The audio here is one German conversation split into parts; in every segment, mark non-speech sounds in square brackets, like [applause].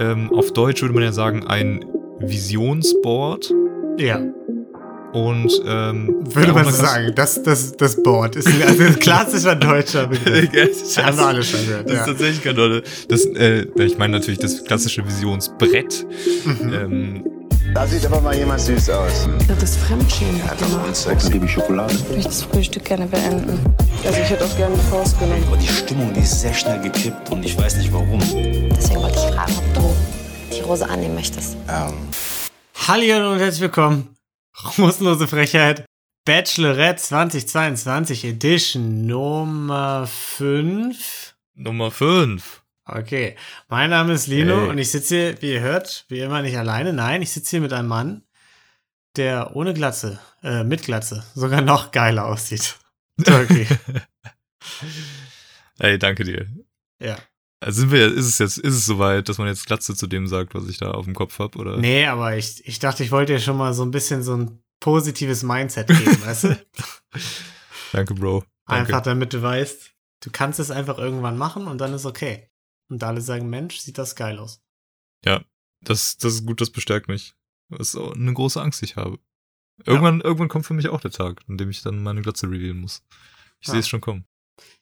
ähm, auf Deutsch würde man ja sagen, ein Visionsboard. Ja. Und ähm, Würde man so sagen, das, das, das Board ist ein, also ein klassischer deutscher [laughs] Begriff. das Haben wir alle schon gehört. ist Ja. tatsächlich kein Dolle. Das, äh, ich meine natürlich das klassische Visionsbrett. Mhm. Ähm, Da sieht aber mal jemand süß aus. Das ist Fremdschämen. Genau. Sex, liebe Schokolade. Ich möchte das Frühstück gerne beenden. Also ich hätte auch gerne die Faust genommen. Aber die Stimmung, die ist sehr schnell gekippt und ich weiß nicht warum. Deswegen wollte ich fragen, ob du die Rose annehmen möchtest. Ähm, Hallo und herzlich willkommen. Rußlose Frechheit. Bachelorette 2022 Edition Nummer 5. Nummer 5. Okay, mein Name ist Lino Hey. und ich sitze hier, wie ihr hört, wie immer nicht alleine. Nein, ich sitze hier mit einem Mann, der ohne Glatze, äh, mit Glatze, sogar noch geiler aussieht. [laughs] Turkey. Ey, danke dir. ja. Also sind wir, ist es jetzt, ist es soweit, dass man jetzt Glatze zu dem sagt, was ich da auf dem Kopf hab, oder? Nee, aber ich, ich dachte, ich wollte dir schon mal so ein bisschen so ein positives Mindset geben, [laughs] weißt du? Danke, Bro. Danke. Einfach damit du weißt, du kannst es einfach irgendwann machen und dann ist okay. Und alle sagen, Mensch, sieht das geil aus. Ja, das, das ist gut, das bestärkt mich. Das ist auch eine große Angst, die ich habe. Irgendwann, irgendwann kommt für mich auch der Tag, an dem ich dann meine Glatze revealen muss. Ich Ja. sehe es schon kommen.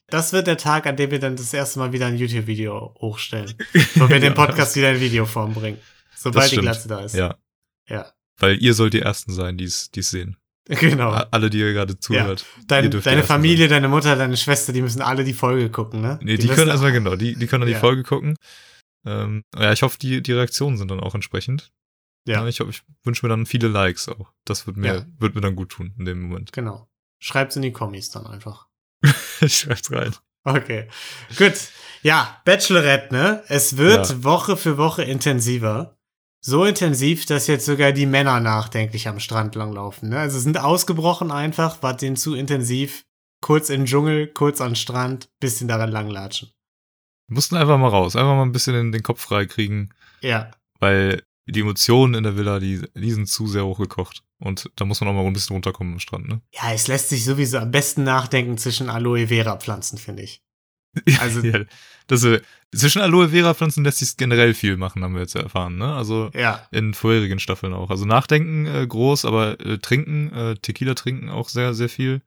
Das wird der Tag, an dem wir dann das erste Mal wieder ein YouTube-Video hochstellen. [laughs] Wo wir den Ja. Podcast wieder in Videoform bringen. Sobald die. Glatze da ist. Ja, Ja. weil ihr sollt die Ersten sein, die es die sehen. [laughs] Genau. Alle, die ihr gerade zuhört. Ihr Dein, die deine Familie, sein. deine Mutter, deine Schwester, die müssen alle die Folge gucken, ne? Nee, die, müssen- können erstmal genau, die, die können dann Ja. die Folge gucken. Ähm, ja, ich hoffe, die, die Reaktionen sind dann auch entsprechend. Ja. Ich, hoffe, ich wünsche mir dann viele Likes auch. Das wird mir, Ja. wird mir dann gut tun in dem Moment. Genau. Schreibt's in die Kommis dann einfach. [laughs] ich schreib's rein. Okay. Gut. Ja, Bachelorette, ne? Es wird Ja. Woche für Woche intensiver. So intensiv, dass jetzt sogar die Männer nachdenklich am Strand langlaufen. Ne? Also sind ausgebrochen einfach, war denen zu intensiv. Kurz in den Dschungel, kurz den Strand, bisschen daran langlatschen. Wir mussten einfach mal raus, einfach mal ein bisschen den, den Kopf frei kriegen, Ja, weil die Emotionen in der Villa, die, die sind zu sehr hochgekocht. Und da muss man auch mal ein bisschen runterkommen am Strand, ne? ja, es lässt sich sowieso am besten nachdenken zwischen Aloe Vera Pflanzen, finde ich. [laughs] Also, ja, das, äh, zwischen Aloe Vera Pflanzen lässt sich generell viel machen, haben wir jetzt erfahren, ne? Also ja, in vorherigen Staffeln auch. Also nachdenken äh, groß, aber äh, trinken, äh, Tequila trinken auch sehr, sehr viel.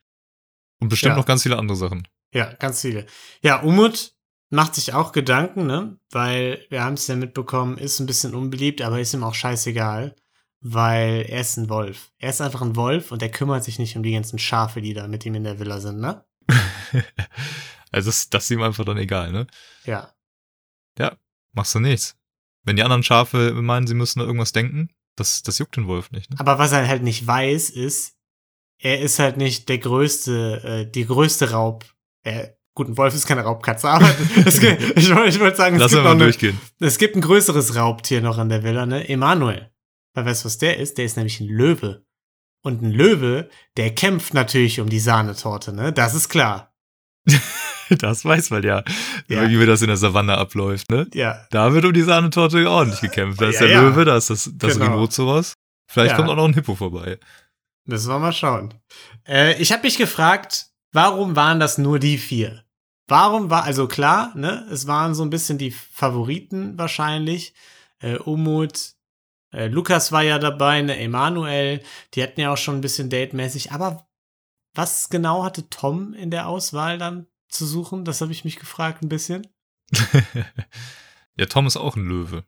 Und bestimmt Ja. noch ganz viele andere Sachen. ja, ganz viele. Ja, Umut macht sich auch Gedanken, ne? Weil wir haben es ja mitbekommen, ist ein bisschen unbeliebt, aber ist ihm auch scheißegal, weil er ist ein Wolf. Er ist einfach ein Wolf und er kümmert sich nicht um die ganzen Schafe, die da mit ihm in der Villa sind, ne? [laughs] also das, das ist ihm einfach dann egal, ne? Ja, Machst du nichts. Wenn die anderen Schafe meinen, sie müssen da irgendwas denken, das, das juckt den Wolf nicht, ne? aber was er halt nicht weiß, ist, er ist halt nicht der größte, äh, die größte Raub. Er, gut, ein Wolf ist keine Raubkatze, aber [laughs] es, gibt- ich wollte ich wollte sagen, es gibt, eine, durchgehen. es gibt ein größeres Raubtier noch an der Villa, ne? Emanuel. Weil weißt du, was der ist? Der ist nämlich ein Löwe. Und ein Löwe, der kämpft natürlich um die Sahnetorte, ne? Das ist klar. [laughs] Das weiß man ja, Ja. wie das in der Savanne abläuft, ne? Ja. Da wird um die Sahnetorte ordentlich gekämpft. Da ist Ja, der ja. Löwe, da ist das, das Genau. Rhinoceros. Vielleicht kommt auch noch ein Hippo vorbei. Müssen wir mal schauen. Äh, ich habe mich gefragt, warum waren das nur die vier? Warum war, also klar, ne, es waren so ein bisschen die Favoriten wahrscheinlich. Äh, Umut, äh, Lukas war ja dabei, ne, Emanuel, die hatten ja auch schon ein bisschen datemäßig, aber was genau hatte Tom in der Auswahl dann zu suchen? Das habe ich mich gefragt ein bisschen. [laughs] ja, Tom ist auch ein Löwe.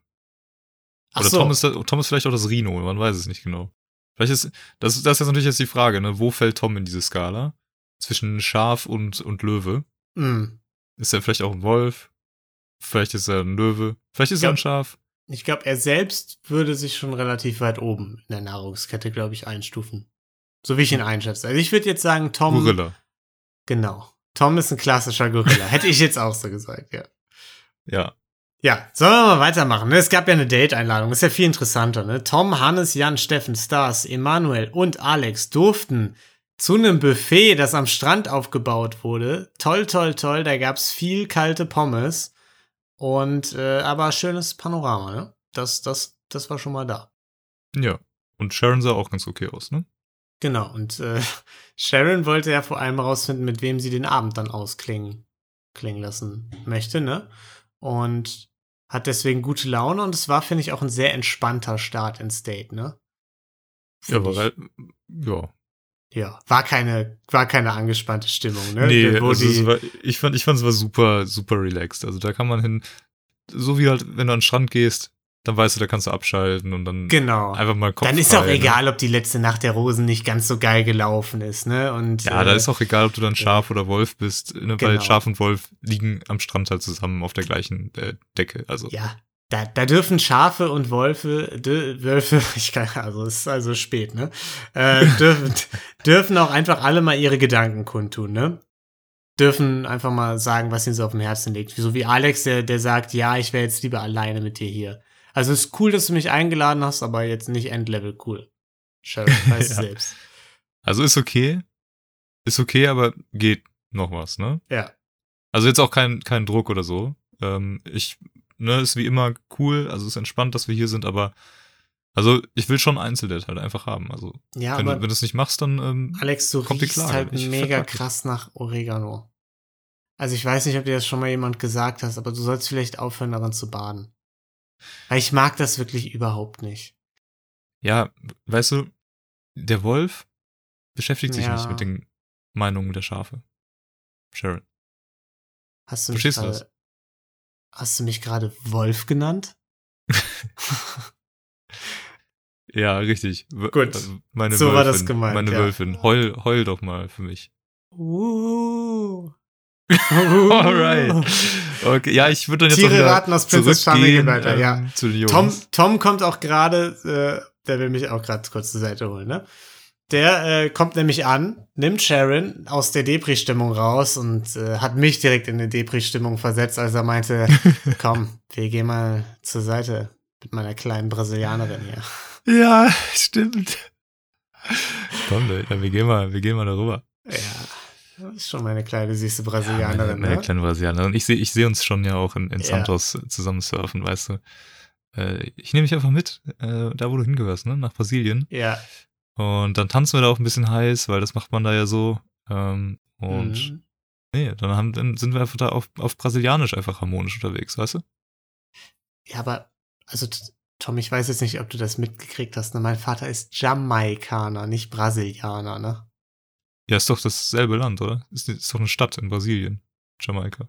Ach Oder so. Tom, ist, Tom ist vielleicht auch das Rhino, man weiß es nicht genau. Vielleicht ist, das, das ist jetzt natürlich jetzt die Frage, ne? Wo fällt Tom in diese Skala? Zwischen Schaf und, und Löwe? Hm. Ist er vielleicht auch ein Wolf? Vielleicht ist er ein Löwe? Vielleicht ist Ja. er ein Schaf? Ich glaube, er selbst würde sich schon relativ weit oben in der Nahrungskette, glaube ich, einstufen. So wie ich ihn einschätze. Also ich würde jetzt sagen, Tom. Gorilla. Genau. Tom ist ein klassischer Gorilla. Hätte ich jetzt auch so gesagt, ja. Ja. Ja, sollen wir mal weitermachen. ne? Es gab ja eine Date-Einladung. Ist ja viel interessanter. Ne? Tom, Hannes, Jan, Steffen, Stars, Emanuel und Alex durften zu einem Buffet, das am Strand aufgebaut wurde. Toll, toll, toll. Da gab's viel kalte Pommes. Und äh, aber schönes Panorama, ne? Das, das, das war schon mal da. Ja. Und Sharon sah auch ganz okay aus, ne? Genau. Und äh, [laughs] Sharon wollte ja vor allem herausfinden, mit wem sie den Abend dann ausklingen klingen lassen möchte, ne? Und hat deswegen gute Laune und es war, finde ich, auch ein sehr entspannter Start ins Date, ne? Ja, aber ja. Ja, war keine, war keine angespannte Stimmung, ne? Nee, also war, ich fand, ich fand es war super, super relaxed. Also da kann man hin, so wie halt, wenn du an den Strand gehst, dann weißt du, da kannst du abschalten und dann genau. einfach mal Kopf Dann ist auch frei, ne? egal, ob die letzte Nacht der Rosen nicht ganz so geil gelaufen ist, ne? Und Ja, äh, da ist auch egal, ob du dann Schaf oder Wolf bist, ne? weil Genau. Schaf und Wolf liegen am Strand halt zusammen auf der gleichen äh, Decke. Also Ja, da, da dürfen Schafe und Wölfe, Wölfe, [laughs] ich kann, also es ist also spät, ne? Äh, [laughs] dürfen, dürfen auch einfach alle mal ihre Gedanken kundtun, ne? Dürfen einfach mal sagen, was ihnen so auf dem Herzen liegt. So wie Alex, der, der sagt, ja, ich wäre jetzt lieber alleine mit dir hier. Also es ist cool, dass du mich eingeladen hast, aber jetzt nicht Endlevel cool. [laughs] Weißt du Ja. selbst. Also ist okay. Ist okay, aber geht noch was, ne? Ja. Also jetzt auch kein, kein Druck oder so. Ähm, ich, ne, ist wie immer cool, also ist entspannt, dass wir hier sind, aber also ich will schon Einzeldate halt einfach haben. Also Ja, wenn, du, wenn du es nicht machst, dann ähm, Alex, du kommt die riechst Klage. halt Ich mega das. krass nach Oregano. Also ich weiß nicht, ob dir das schon mal jemand gesagt hast, aber du sollst vielleicht aufhören, daran zu baden. Weil ich mag das wirklich überhaupt nicht. ja, weißt du, der Wolf beschäftigt sich Ja. nicht mit den Meinungen der Schafe. Sharon. Hast du Verstehst du gerade, hast du mich gerade Wolf genannt? [laughs] Ja, richtig. W- Gut. äh, Meine So Wölfin, war das gemeint, Meine ja. Wölfin. Heul, heul doch mal für mich. Uh. [laughs] Alright. Okay, ja, ich würde dann jetzt Tiere raten aus Princess Charming weiter, ja. ähm, zu den Jungs. Tom, Tom kommt auch gerade, äh, der will mich auch gerade kurz zur Seite holen, ne? Der äh, kommt nämlich an, nimmt Sharon aus der Depri-Stimmung raus und äh, hat mich direkt in eine Depri-Stimmung versetzt, als er meinte, [laughs] komm, wir gehen mal zur Seite mit meiner kleinen Brasilianerin hier. Ja, stimmt. Komm, ja, wir gehen mal, wir gehen mal darüber. Ja, das ist schon meine kleine süße Ja, Brasilianerin, meine, meine ne? kleine Brasilianerin. Ich sehe ich seh uns schon ja auch in, in Ja. Santos zusammen surfen, weißt du. Äh, ich nehme dich einfach mit, äh, da wo du hingehörst, ne? Nach Brasilien. Ja. Und dann tanzen wir da auch ein bisschen heiß, weil das macht man da ja so. Ähm, und Mhm. nee, dann, haben, dann sind wir einfach da auf, auf Brasilianisch einfach harmonisch unterwegs, weißt du? Ja, aber, also, Tom, ich weiß jetzt nicht, ob du das mitgekriegt hast, ne? Mein Vater ist Jamaikaner, nicht Brasilianer, ne? Ja, ist doch dasselbe Land, oder? Ist, ist doch eine Stadt in Brasilien. Jamaika.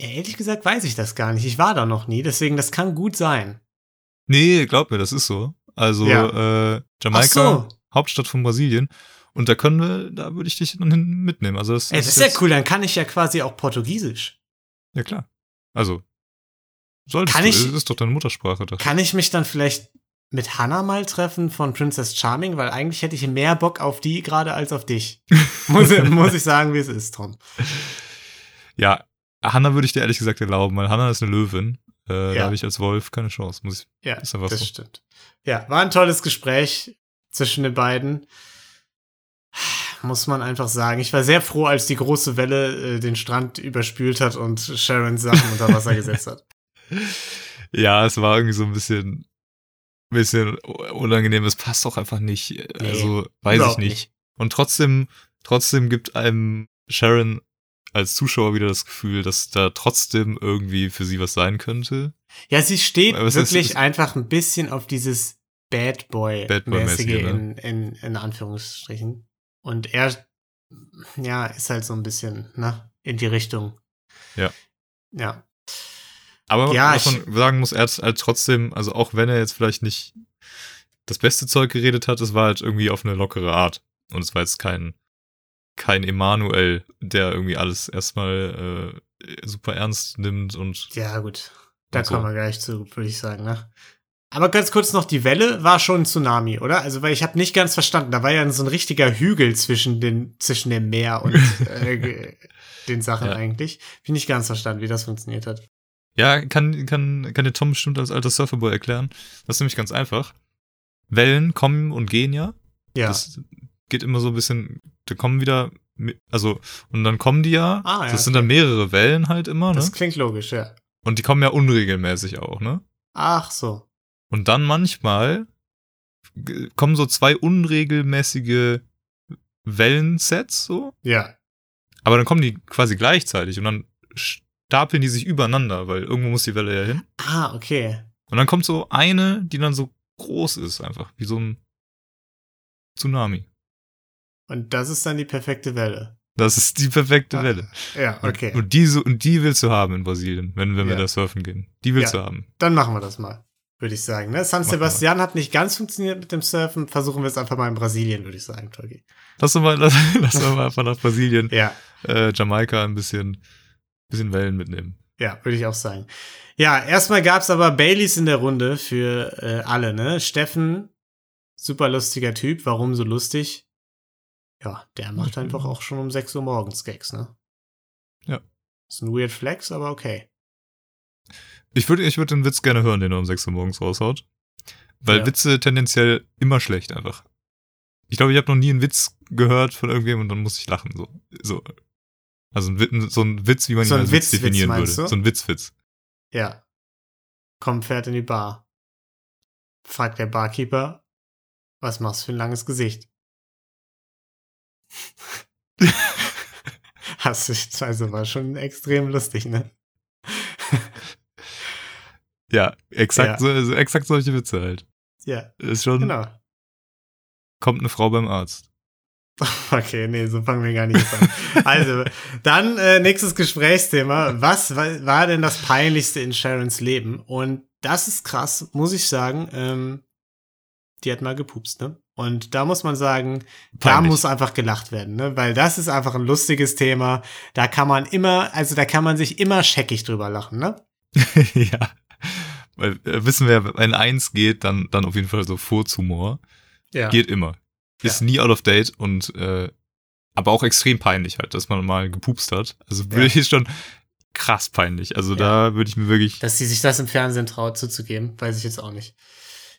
Ja, ehrlich gesagt weiß ich das gar nicht. Ich war da noch nie, deswegen das kann gut sein. Nee, glaub mir, das ist so. Also, äh, Jamaika, so. Hauptstadt von Brasilien. Und da können wir, da würde ich dich dann hin mitnehmen. Also das, Ey, das ist jetzt- ja cool, dann kann ich ja quasi auch Portugiesisch. Ja, klar. Also, solltest Kann du. ich- Das ist doch deine Muttersprache. Doch. Kann ich mich dann vielleicht mit Hannah mal treffen von Princess Charming? Weil eigentlich hätte ich mehr Bock auf die gerade als auf dich. [laughs] muss, muss ich sagen, wie es ist, Tom. Ja, Hanna würde ich dir ehrlich gesagt erlauben, weil Hanna ist eine Löwin. Äh, Ja. Da habe ich als Wolf keine Chance. Muss ich. Ja, Ist einfach das so. stimmt. Ja, war ein tolles Gespräch zwischen den beiden. Muss man einfach sagen. Ich war sehr froh, als die große Welle äh, den Strand überspült hat und Sharon Sachen unter Wasser gesetzt hat. [laughs] Ja, es war irgendwie so ein bisschen, bisschen unangenehm. Es passt auch einfach nicht. Also, weiß ich nicht. nicht. Und trotzdem, trotzdem gibt einem Sharon als Zuschauer wieder das Gefühl, dass da trotzdem irgendwie für sie was sein könnte. Ja, sie steht Aber ist- wirklich es- einfach ein bisschen auf dieses Bad Boy-mäßige Bad Boy-mäßige, ne? in, in, in Anführungsstrichen. Und er, ja, ist halt so ein bisschen, ne, in die Richtung. Ja. Ja. Aber Ja, was man sagen muss, er hat halt trotzdem, also auch wenn er jetzt vielleicht nicht das beste Zeug geredet hat, es war halt irgendwie auf eine lockere Art. Und es war jetzt kein, kein Emanuel, der irgendwie alles erstmal äh, super ernst nimmt und Ja, gut. Da so. kommen wir gleich zu, würde ich sagen, ne? Aber ganz kurz noch, die Welle war schon ein Tsunami, oder? Also, weil ich habe nicht ganz verstanden, da war ja so ein richtiger Hügel zwischen, den, zwischen dem Meer und [laughs] äh, den Sachen Ja. eigentlich. Bin nicht ganz verstanden, wie das funktioniert hat. Ja, kann, kann, kann dir Tom bestimmt als alter Surferboy erklären. Das ist nämlich ganz einfach. Wellen kommen und gehen ja. Ja. Das geht immer so ein bisschen, da kommen wieder, also, und dann kommen die ja. Ah, ja, das sind dann mehrere Wellen halt immer, ne? das klingt logisch, ja. Und die kommen ja unregelmäßig auch, ne? Ach so. Und dann manchmal kommen so zwei unregelmäßige Wellensets so, Ja. aber dann kommen die quasi gleichzeitig und dann stapeln die sich übereinander, weil irgendwo muss die Welle ja hin. Ah, okay. Und dann kommt so eine, die dann so groß ist, einfach, wie so ein Tsunami. Und das ist dann die perfekte Welle. Das ist die perfekte Ah, Welle. Ja, Und- okay. Und die, so, und die willst du haben in Brasilien, wenn, wenn wir Ja. da surfen gehen. Die willst Ja. du haben. Dann machen wir das mal, würde ich sagen. Ne? San wir. Sebastian hat nicht ganz funktioniert mit dem Surfen. Versuchen wir es einfach mal in Brasilien, würde ich sagen, Togi. Lass uns mal, [laughs] lass, lass uns mal einfach nach Brasilien, Ja, äh, Jamaika ein bisschen, bisschen Wellen mitnehmen. ja, würde ich auch sagen. Ja, erstmal gab es aber Baileys in der Runde für äh, alle, ne? Steffen, super lustiger Typ. Warum so lustig? Ja, der macht Mhm. einfach auch schon um 6 Uhr morgens Gags, ne? Ja. Ist ein weird Flex, aber okay. Ich würde ich würd den Witz gerne hören, den er um 6 Uhr morgens raushaut. Weil Ja. Witze tendenziell immer schlecht einfach. Ich glaube, ich habe noch nie einen Witz gehört von irgendwem und dann muss ich lachen. So. so. Also ein, so ein Witz, wie man So ihn als Witz Witzwitz definieren meinst würde. du? So ein Witzwitz. Ja. Komm, fährt in die Bar. Fragt der Barkeeper, was machst du für ein langes Gesicht? [laughs] Hast du, also war schon extrem lustig, ne? [laughs] Ja, exakt, Ja. So, so, exakt solche Witze halt. Ja, Ist schon, genau. kommt eine Frau beim Arzt. [laughs] Okay, nee, so fangen wir gar nicht an. Also, dann äh, nächstes Gesprächsthema. Was war, war denn das Peinlichste in Sharons Leben? Und das ist krass, muss ich sagen. Ähm, die hat mal gepupst, ne? Und da muss man sagen, da Peinlich. muss einfach gelacht werden, ne? Weil das ist einfach ein lustiges Thema. Da kann man immer, also da kann man sich immer scheckig drüber lachen, ne? [laughs] ja. Weil äh, wissen wir, wenn eins geht, dann, dann auf jeden Fall so Furzhumor. Ja. Geht immer. Ist Ja. nie out of date und äh, aber auch extrem peinlich halt, dass man mal gepupst hat. Also Ja. wirklich schon krass peinlich. Also da würde ich mir wirklich. Dass sie sich das im Fernsehen traut zuzugeben, weiß ich jetzt auch nicht.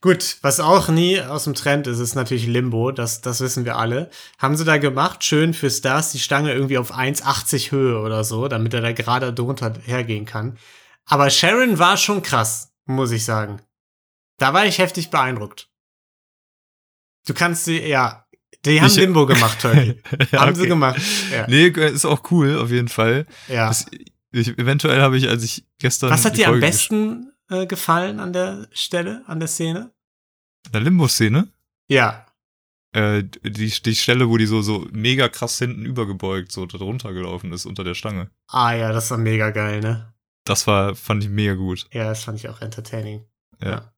Gut, was auch nie aus dem Trend ist, ist natürlich Limbo. Das, das wissen wir alle. Haben sie da gemacht, schön für Stars, die Stange irgendwie auf 1,80 Höhe oder so, damit er da gerade drunter hergehen kann. Aber Sharon war schon krass, muss ich sagen. Da war ich heftig beeindruckt. Du kannst sie, ja, die haben Ich- Limbo gemacht, [laughs] Turkey. Ja, haben sie okay. gemacht. Ja. Nee, ist auch cool, auf jeden Fall. ja. Das, ich, eventuell habe ich, als ich gestern. Was hat die dir am besten äh, gefallen an der Stelle, an der Szene? In der Limbo-Szene? Ja, Äh, die, die Stelle, wo die so, so mega krass hinten übergebeugt, so drunter gelaufen ist unter der Stange. Ah ja, das war mega geil, ne? Das war, fand ich mega gut. Ja, das fand ich auch entertaining. Ja.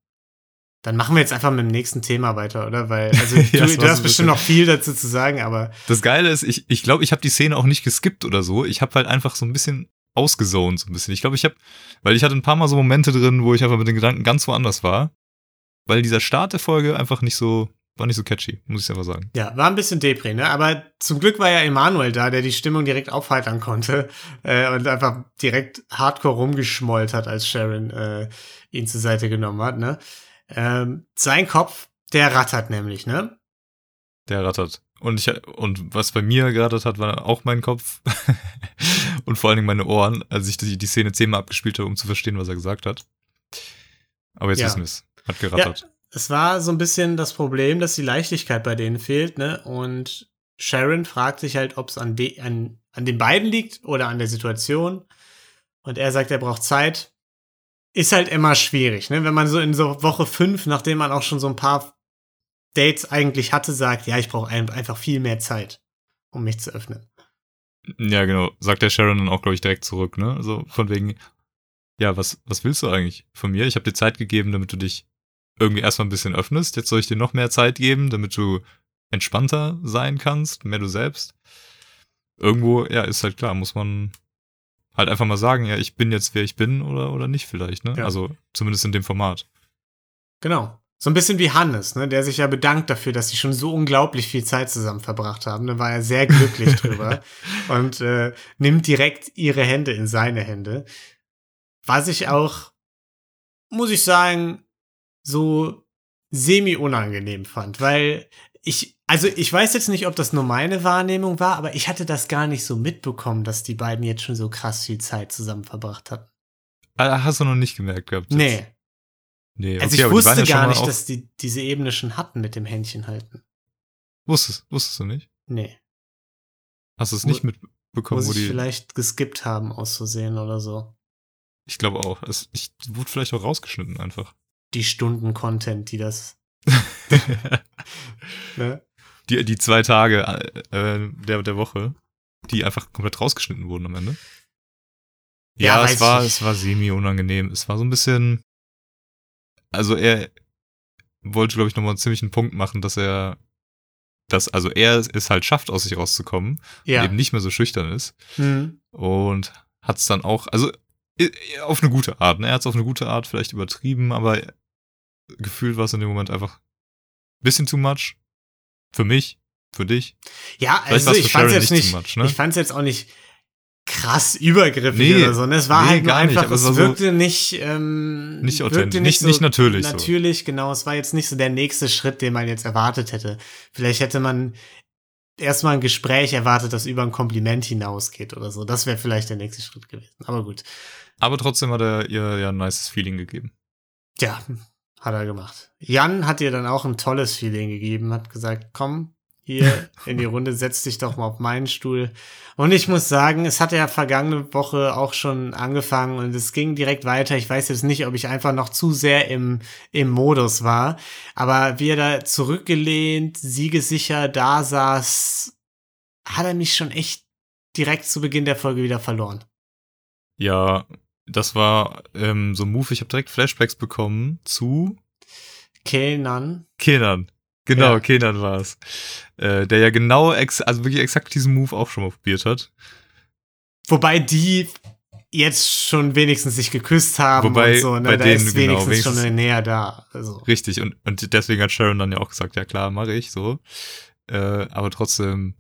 Dann machen wir jetzt einfach mit dem nächsten Thema weiter, oder? Weil, also [laughs] Ja, du, das du hast so bestimmt noch viel dazu zu sagen, aber Das Geile ist, ich ich, glaube, ich habe die Szene auch nicht geskippt oder so. Ich habe halt einfach so ein bisschen ausgezont, so ein bisschen. Ich glaube, ich habe, weil ich hatte ein paar Mal so Momente drin, wo ich einfach mit den Gedanken ganz woanders war. Weil dieser Start der Folge einfach nicht so, war nicht so catchy, muss ich einfach sagen. ja, war ein bisschen Depri, ne? Aber zum Glück war ja Emanuel da, der die Stimmung direkt aufheitern konnte [laughs] äh, und einfach direkt hardcore rumgeschmollt hat, als Sharon äh, ihn zur Seite genommen hat, ne? Ähm, sein Kopf, der rattert nämlich, ne? Der rattert. Und ich, und was bei mir gerattert hat, war auch mein Kopf. [laughs] und vor allen Dingen meine Ohren, als ich die, die Szene zehnmal abgespielt habe, um zu verstehen, was er gesagt hat. Aber jetzt Ja. wissen wir es. Hat gerattert. Es war so ein bisschen das Problem, dass die Leichtigkeit bei denen fehlt, ne? Und Sharon fragt sich halt, ob es an, de an, an den beiden liegt oder an der Situation. Und er sagt, er braucht Zeit. Ist halt immer schwierig, ne? Wenn man so in so Woche fünf, nachdem man auch schon so ein paar Dates eigentlich hatte, sagt, ja, ich brauche ein, einfach viel mehr Zeit, um mich zu öffnen. Ja, genau. Sagt der Sharon dann auch, glaube ich, direkt zurück, ne? So von wegen, ja, was, was willst du eigentlich von mir? Ich habe dir Zeit gegeben, damit du dich irgendwie erstmal ein bisschen öffnest. Jetzt soll ich dir noch mehr Zeit geben, damit du entspannter sein kannst, mehr du selbst. Irgendwo, ja, ist halt klar, muss man halt einfach mal sagen, ja, ich bin jetzt, wer ich bin oder, oder nicht vielleicht, ne? Ja. Also zumindest in dem Format. Genau. So ein bisschen wie Hannes, ne, der sich ja bedankt dafür, dass sie schon so unglaublich viel Zeit zusammen verbracht haben. Da war er sehr glücklich [laughs] drüber und äh, nimmt direkt ihre Hände in seine Hände. Was ich auch, muss ich sagen, so semi-unangenehm fand, weil ich, also ich weiß jetzt nicht, ob das nur meine Wahrnehmung war, aber ich hatte das gar nicht so mitbekommen, dass die beiden jetzt schon so krass viel Zeit zusammen verbracht hatten. Ah, Hast du noch nicht gemerkt gehabt? jetzt? Nee. Nee, Also okay, ich wusste gar nicht, dass die diese Ebene schon hatten mit dem Händchen halten. Wusstest, wusstest du nicht? Nee. Hast du es nicht mit, bekommen, Muss wo ich die. vielleicht geskippt haben, auszusehen oder so. Ich glaube auch. Es ich, wurde vielleicht auch rausgeschnitten einfach. Die Stunden Content, die das. [laughs] Ne? die, die zwei Tage äh, der, der Woche, die einfach komplett rausgeschnitten wurden am Ende. Ja, Ja, es war, ich. es war semi-unangenehm. Es war so ein bisschen. Also er wollte, glaube ich, nochmal einen ziemlichen Punkt machen, dass er. Dass, also er es halt schafft, aus sich rauszukommen Ja. und eben nicht mehr so schüchtern ist. Hm. Und hat es dann auch, also auf eine gute Art. Ne? Er hat es auf eine gute Art vielleicht übertrieben, aber gefühlt war es in dem Moment einfach ein bisschen too much. Für mich, für dich. Ja, also ich fand's Sharon jetzt nicht much, ne? ich fand's jetzt auch nicht krass übergriffig Nee, oder so. Ne? Es war nee, halt nur gar nicht, einfach, aber es so wirkte nicht, ähm, nicht wirkte authentisch, nicht- nicht natürlich so. Natürlich, genau. Es war jetzt nicht so der nächste Schritt, den man jetzt erwartet hätte. Vielleicht hätte man erstmal ein Gespräch erwartet, das über ein Kompliment hinausgeht oder so. Das wäre vielleicht der nächste Schritt gewesen. Aber gut. Aber trotzdem hat er ihr ja ein nices Feeling gegeben. Ja, hat er gemacht. Jan hat ihr dann auch ein tolles Feeling gegeben, hat gesagt, komm hier in die Runde, setz dich doch mal auf meinen Stuhl. Und ich muss sagen, es hat ja vergangene Woche auch schon angefangen und es ging direkt weiter. Ich weiß jetzt nicht, ob ich einfach noch zu sehr im, im Modus war, aber wie er da zurückgelehnt, siegesicher da saß, hat er mich schon echt direkt zu Beginn der Folge wieder verloren. Ja, das war ähm, so ein Move. Ich habe direkt Flashbacks bekommen zu Kenan. Kenan. Genau, Ja. Kenan war es. Äh, der ja genau, ex also wirklich exakt diesen Move auch schon mal probiert hat. Wobei die jetzt schon wenigstens sich geküsst haben Wobei und so, ne? bei da denen, ist genau, wenigstens, wenigstens- schon eine Nähe da. Also. Richtig, und, und deswegen hat Sharon dann ja auch gesagt, ja klar, mache ich so. Äh, aber trotzdem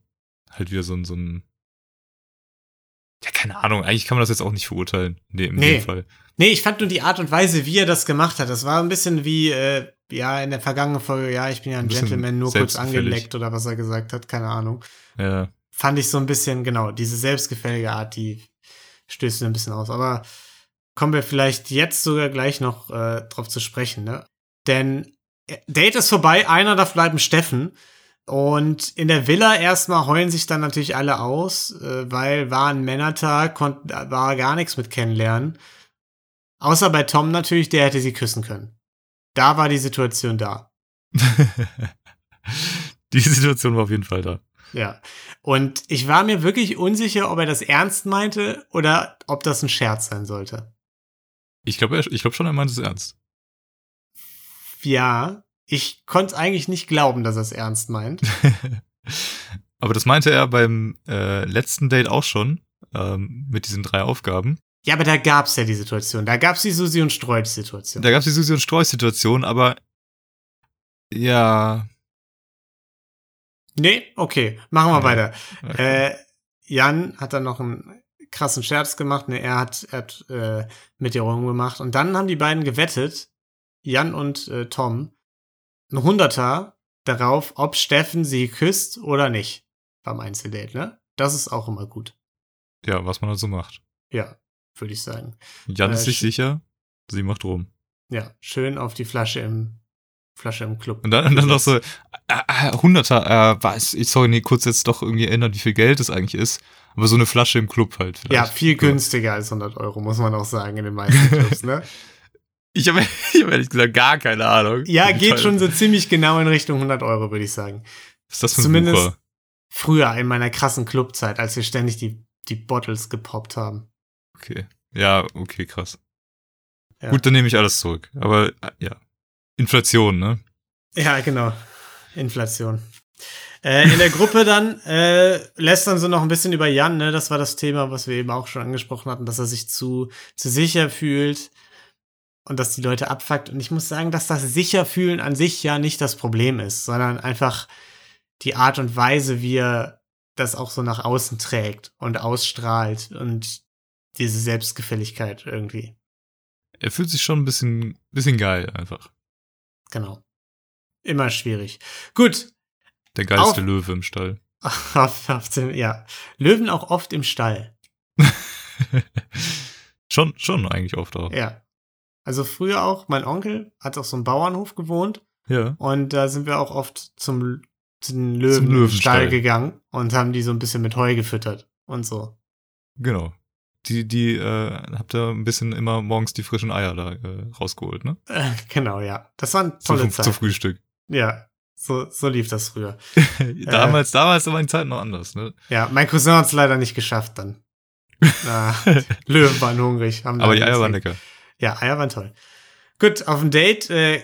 halt wieder so ein, so ein Ja, keine Ahnung, eigentlich kann man das jetzt auch nicht verurteilen, dem, in Nee. dem Fall. Nee, ich fand nur die Art und Weise, wie er das gemacht hat. Das war ein bisschen wie, äh, ja, in der vergangenen Folge, ja, ich bin ja ein, Ein Gentleman, nur kurz angeleckt oder was er gesagt hat, keine Ahnung. Ja, Fand ich so ein bisschen, genau, diese selbstgefällige Art, die stößt mir ein bisschen aus. Aber kommen wir vielleicht jetzt sogar gleich noch äh, drauf zu sprechen, ne? Denn äh, Date ist vorbei, einer darf bleiben, Steffen. Und in der Villa erstmal heulen sich dann natürlich alle aus, äh, weil war ein Männertag, konnt, war gar nichts mit kennenlernen. Außer bei Tom natürlich, der hätte sie küssen können. Da war die Situation da. [laughs] Die Situation war auf jeden Fall da. Ja. Und ich war mir wirklich unsicher, ob er das ernst meinte oder ob das ein Scherz sein sollte. Ich glaube ich glaub schon, er meint es ernst. Ja, ich konnte eigentlich nicht glauben, dass er es ernst meint. [laughs] Aber das meinte er beim äh, letzten Date auch schon, ähm, mit diesen drei Aufgaben. Ja, aber da gab's ja die Situation. Da gab's die Susi und Streut-Situation. Da gab es die Susi und Streu-Situation, aber ja, Nee, okay, machen wir Ja. weiter. okay. Äh, Jan hat dann noch einen krassen Scherz gemacht. Ne, er hat, er hat äh, mit ihr rumgemacht. Und dann haben die beiden gewettet, Jan und äh, Tom, ein Hunderter darauf, ob Steffen sie küsst oder nicht beim Einzeldate, ne? Das ist auch immer gut. ja, was man so macht. Ja, würde ich sagen. Jan Äh, ist sich sicher, sie macht rum. Ja, schön auf die Flasche im Flasche im Club. Und dann, und dann noch so, äh, äh, Hunderter, äh, weiß, ich sorry, nee, kurz jetzt doch irgendwie erinnern, wie viel Geld es eigentlich ist. Aber so eine Flasche im Club halt. Vielleicht. Ja, viel günstiger als 100 Euro, muss man auch sagen, in den meisten [laughs] Clubs, ne? Ich habe [laughs] ich hab ehrlich gesagt gar keine Ahnung. Ja, geht teuer- schon so ziemlich genau in Richtung 100 Euro, würde ich sagen. Was ist das für ein zumindest- Wucher? Früher in meiner krassen Clubzeit, als wir ständig die, die Bottles gepoppt haben. Okay. Ja, okay, krass. Ja. Gut, dann nehme ich alles zurück. Aber äh, ja. Inflation, ne? Ja, genau. Inflation. Äh, in der Gruppe dann äh, lästern sie noch ein bisschen über Jan, ne? Das war das Thema, was wir eben auch schon angesprochen hatten, dass er sich zu, zu sicher fühlt und dass die Leute abfuckt. Und ich muss sagen, dass das Sicherfühlen an sich ja nicht das Problem ist, sondern einfach die Art und Weise, wie er das auch so nach außen trägt und ausstrahlt und diese Selbstgefälligkeit irgendwie. Er fühlt sich schon ein bisschen, bisschen geil einfach. Genau. Immer schwierig. Gut, Der geilste Auf- Löwe im Stall. [laughs] Auf, auf dem, ja. Löwen auch oft im Stall. [laughs] schon, schon eigentlich oft auch. Ja. Also früher auch, mein Onkel hat auf so einem Bauernhof gewohnt Ja. und da sind wir auch oft zum, zu den Löwen Zum Löwenstall. Stall gegangen und haben die so ein bisschen mit Heu gefüttert. und so. Genau. Die, die, äh, habt ihr ein bisschen immer morgens die frischen Eier da äh, rausgeholt, ne? Äh, [laughs] genau, ja. Das waren tolle zum Zeiten. Frühstück. Ja, so, so lief das früher. [laughs] damals, damals war die Zeit noch anders, ne? Ja, mein Cousin hat es leider nicht geschafft dann. [laughs] Ah, Löwen waren hungrig. Aber die Eier waren lecker. Ja, Eier waren toll. Gut, auf dem Date äh,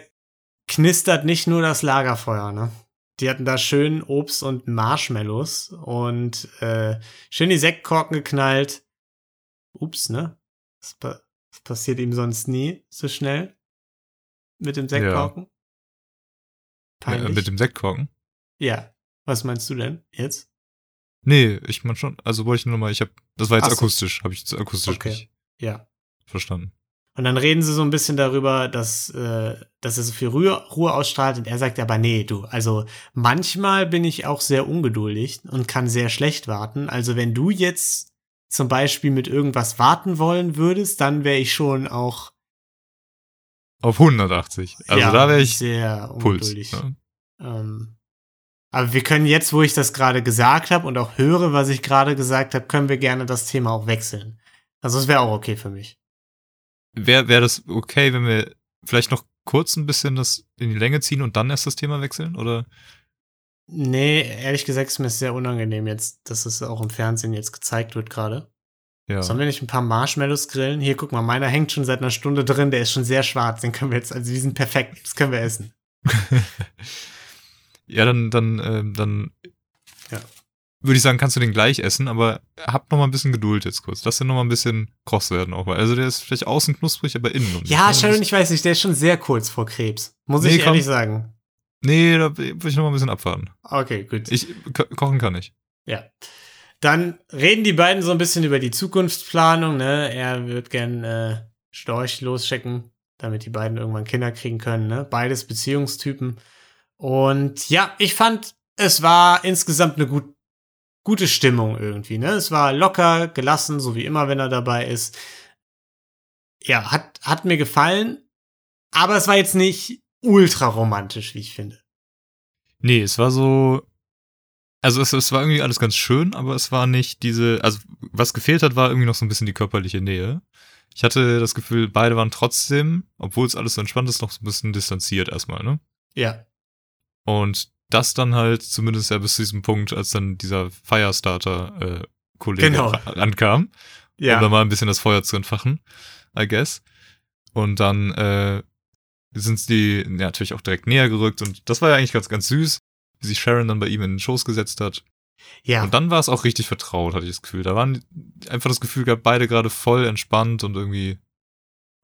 knistert nicht nur das Lagerfeuer, ne? Die hatten da schön Obst und Marshmallows und äh, schön die Sektkorken geknallt. Ups, ne? Das, pa das passiert ihm sonst nie so schnell. Mit dem Sektkorken. Äh, Peinlich. mit dem Sektkorken. ja. Was meinst du denn jetzt? Nee, ich meine schon, also wollte ich nur mal, ich habe, das war jetzt Ach so. akustisch, habe ich jetzt akustisch Okay. nicht Ja. verstanden. Und dann reden sie so ein bisschen darüber, dass, äh, dass er so viel Ruhe, Ruhe ausstrahlt. Und er sagt aber, nee, du, also manchmal bin ich auch sehr ungeduldig und kann sehr schlecht warten. Also wenn du jetzt zum Beispiel mit irgendwas warten wollen würdest, dann wäre ich schon auch Auf 180. Also ja, da wäre ich sehr Puls. Ne? Ähm, aber wir können jetzt, wo ich das gerade gesagt habe und auch höre, was ich gerade gesagt habe, können wir gerne das Thema auch wechseln. Also es wäre auch okay für mich. Wäre wär das okay, wenn wir vielleicht noch kurz ein bisschen das in die Länge ziehen und dann erst das Thema wechseln? Oder? Nee, ehrlich gesagt ist mir sehr unangenehm jetzt, dass es auch im Fernsehen jetzt gezeigt wird gerade. Ja. Sollen wir nicht ein paar Marshmallows grillen? Hier, guck mal, meiner hängt schon seit einer Stunde drin, der ist schon sehr schwarz, den können wir jetzt, also die sind perfekt, das können wir essen. [laughs] ja, dann, dann, ähm, dann Ja. würde ich sagen, kannst du den gleich essen, aber hab noch mal ein bisschen Geduld jetzt kurz. Lass den noch mal ein bisschen kross werden auch mal. Also der ist vielleicht außen knusprig, aber innen noch nicht, Ja, ne? Sharon, ich weiß nicht, der ist schon sehr kurz vor Krebs. Muss Nee, ich komm. ehrlich sagen. Nee, da würde ich noch mal ein bisschen abwarten. Okay, gut. Ich, ko kochen kann ich. Ja. Dann reden die beiden so ein bisschen über die Zukunftsplanung. Ne? Er wird gern äh, Storch loschecken, damit die beiden irgendwann Kinder kriegen können. Ne? Beides Beziehungstypen. Und ja, ich fand, es war insgesamt eine gut, gute Stimmung irgendwie. Ne? Es war locker, gelassen, so wie immer, wenn er dabei ist. Ja, hat, hat mir gefallen. Aber es war jetzt nicht ultra romantisch, wie ich finde. Nee, es war so. Also es, es war irgendwie alles ganz schön, aber es war nicht diese. Also was gefehlt hat, war irgendwie noch so ein bisschen die körperliche Nähe. Ich hatte das Gefühl, beide waren trotzdem, obwohl es alles so entspannt ist, noch so ein bisschen distanziert erstmal, ne? Ja. Und das dann halt zumindest ja bis zu diesem Punkt, als dann dieser Firestarter-Kollege Genau. ankam, um da Ja. mal ein bisschen das Feuer zu entfachen, I guess. Und dann äh, sind die ja, natürlich auch direkt näher gerückt und das war ja eigentlich ganz, ganz süß, wie sich Sharon dann bei ihm in den Schoß gesetzt hat. ja. Und dann war es auch richtig vertraut, hatte ich das Gefühl. Da waren einfach das Gefühl gehabt, beide gerade voll entspannt und irgendwie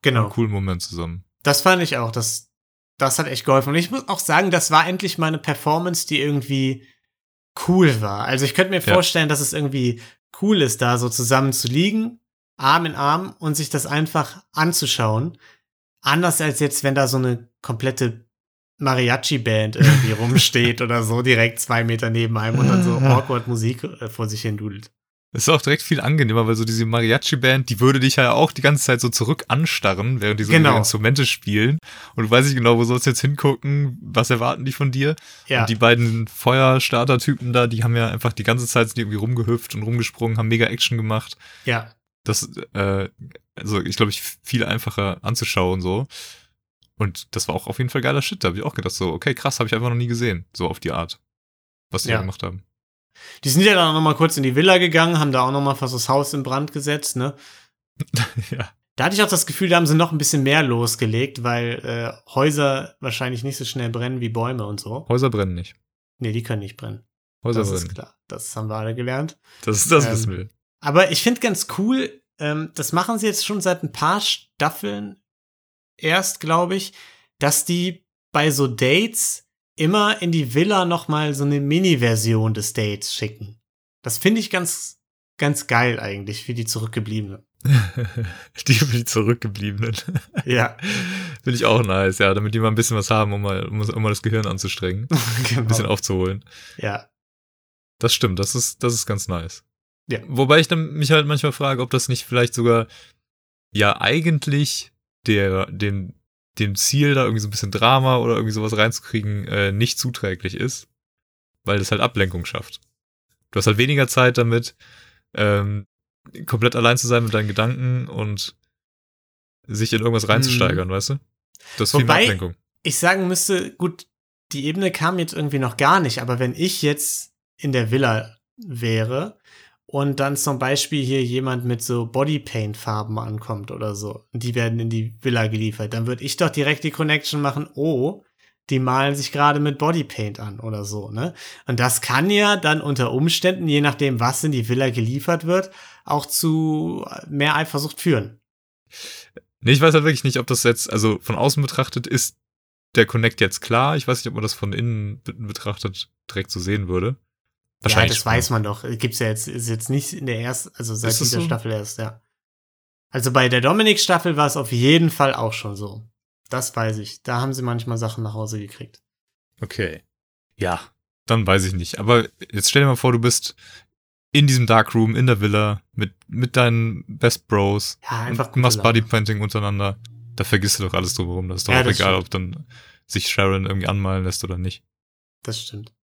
genau. einen coolen Moment zusammen. Das fand ich auch. Das, das hat echt geholfen. Und ich muss auch sagen, das war endlich mal eine Performance, die irgendwie cool war. Also ich könnte mir Ja. vorstellen, dass es irgendwie cool ist, da so zusammen zu liegen, Arm in Arm und sich das einfach anzuschauen. Anders als jetzt, wenn da so eine komplette Mariachi-Band irgendwie [laughs] rumsteht oder so, direkt zwei Meter neben einem und dann so [laughs] awkward Musik äh, vor sich hin dudelt. Es ist auch direkt viel angenehmer, weil so diese Mariachi-Band, die würde dich ja auch die ganze Zeit so zurück anstarren, während die so Genau. Instrumente spielen. Und du weißt nicht genau, wo sollst du jetzt hingucken, was erwarten die von dir. Ja, Und die beiden Feuerstarter-Typen da, die haben ja einfach die ganze Zeit sind irgendwie rumgehüpft und rumgesprungen, haben mega Action gemacht. ja, Das, äh, also ich glaube, ich viel einfacher anzuschauen so. Und das war auch auf jeden Fall geiler Shit. Da habe ich auch gedacht, so, okay, krass, habe ich einfach noch nie gesehen, so auf die Art, was die Ja. da gemacht haben. Die sind ja dann auch noch mal kurz in die Villa gegangen, haben da auch noch mal fast das Haus in Brand gesetzt, ne? [laughs] ja. Da hatte ich auch das Gefühl, da haben sie noch ein bisschen mehr losgelegt, weil äh, Häuser wahrscheinlich nicht so schnell brennen wie Bäume und so. Häuser brennen nicht. Nee, die können nicht brennen. Häuser das ist brennen. klar. Das haben wir alle gelernt. Das ist das, Ähm, wissen wir. Aber ich finde ganz cool, ähm, das machen sie jetzt schon seit ein paar Staffeln erst, glaube ich, dass die bei so Dates immer in die Villa noch mal so eine Mini-Version des Dates schicken. Das finde ich ganz, ganz geil eigentlich für die Zurückgebliebenen. [laughs] die für die Zurückgebliebenen. Ja, [laughs] Finde ich auch nice, ja, damit die mal ein bisschen was haben, um mal, um, um mal das Gehirn anzustrengen. [laughs] Ein bisschen genau. aufzuholen. Ja, Das stimmt, das ist, das ist ganz nice. Ja. Wobei ich dann mich halt manchmal frage, ob das nicht vielleicht sogar ja eigentlich der, dem, dem Ziel, da irgendwie so ein bisschen Drama oder irgendwie sowas reinzukriegen, äh, nicht zuträglich ist, weil das halt Ablenkung schafft. Du hast halt weniger Zeit damit, ähm, komplett allein zu sein mit deinen Gedanken und sich in irgendwas reinzusteigern, weißt du? Das ist viel mehr Wobei- Ablenkung. ich sagen müsste, gut, die Ebene kam jetzt irgendwie noch gar nicht, aber wenn ich jetzt in der Villa wäre und dann zum Beispiel hier jemand mit so Bodypaint-Farben ankommt oder so, die werden in die Villa geliefert, dann würde ich doch direkt die Connection machen, oh, die malen sich gerade mit Bodypaint an oder so, ne? Und das kann ja dann unter Umständen, je nachdem, was in die Villa geliefert wird, auch zu mehr Eifersucht führen. Nee, ich weiß halt wirklich nicht, ob das jetzt, also von außen betrachtet ist der Connect jetzt klar. Ich weiß nicht, ob man das von innen be- betrachtet direkt so sehen würde. Ja, das weiß man doch. Gibt's ja jetzt, ist jetzt nicht in der ersten, also seit dieser so? Staffel erst, ja. Also bei der Dominik-Staffel war es auf jeden Fall auch schon so. Das weiß ich. Da haben sie manchmal Sachen nach Hause gekriegt. Okay. Ja. Dann weiß ich nicht. Aber jetzt stell dir mal vor, du bist in diesem Darkroom, in der Villa, mit, mit deinen Best Bros. Ja, einfach und machst. Bodypainting untereinander. Da vergisst du doch alles drumherum. Das ist doch Ja, auch egal, stimmt. ob dann sich Sharon irgendwie anmalen lässt oder nicht. Das stimmt.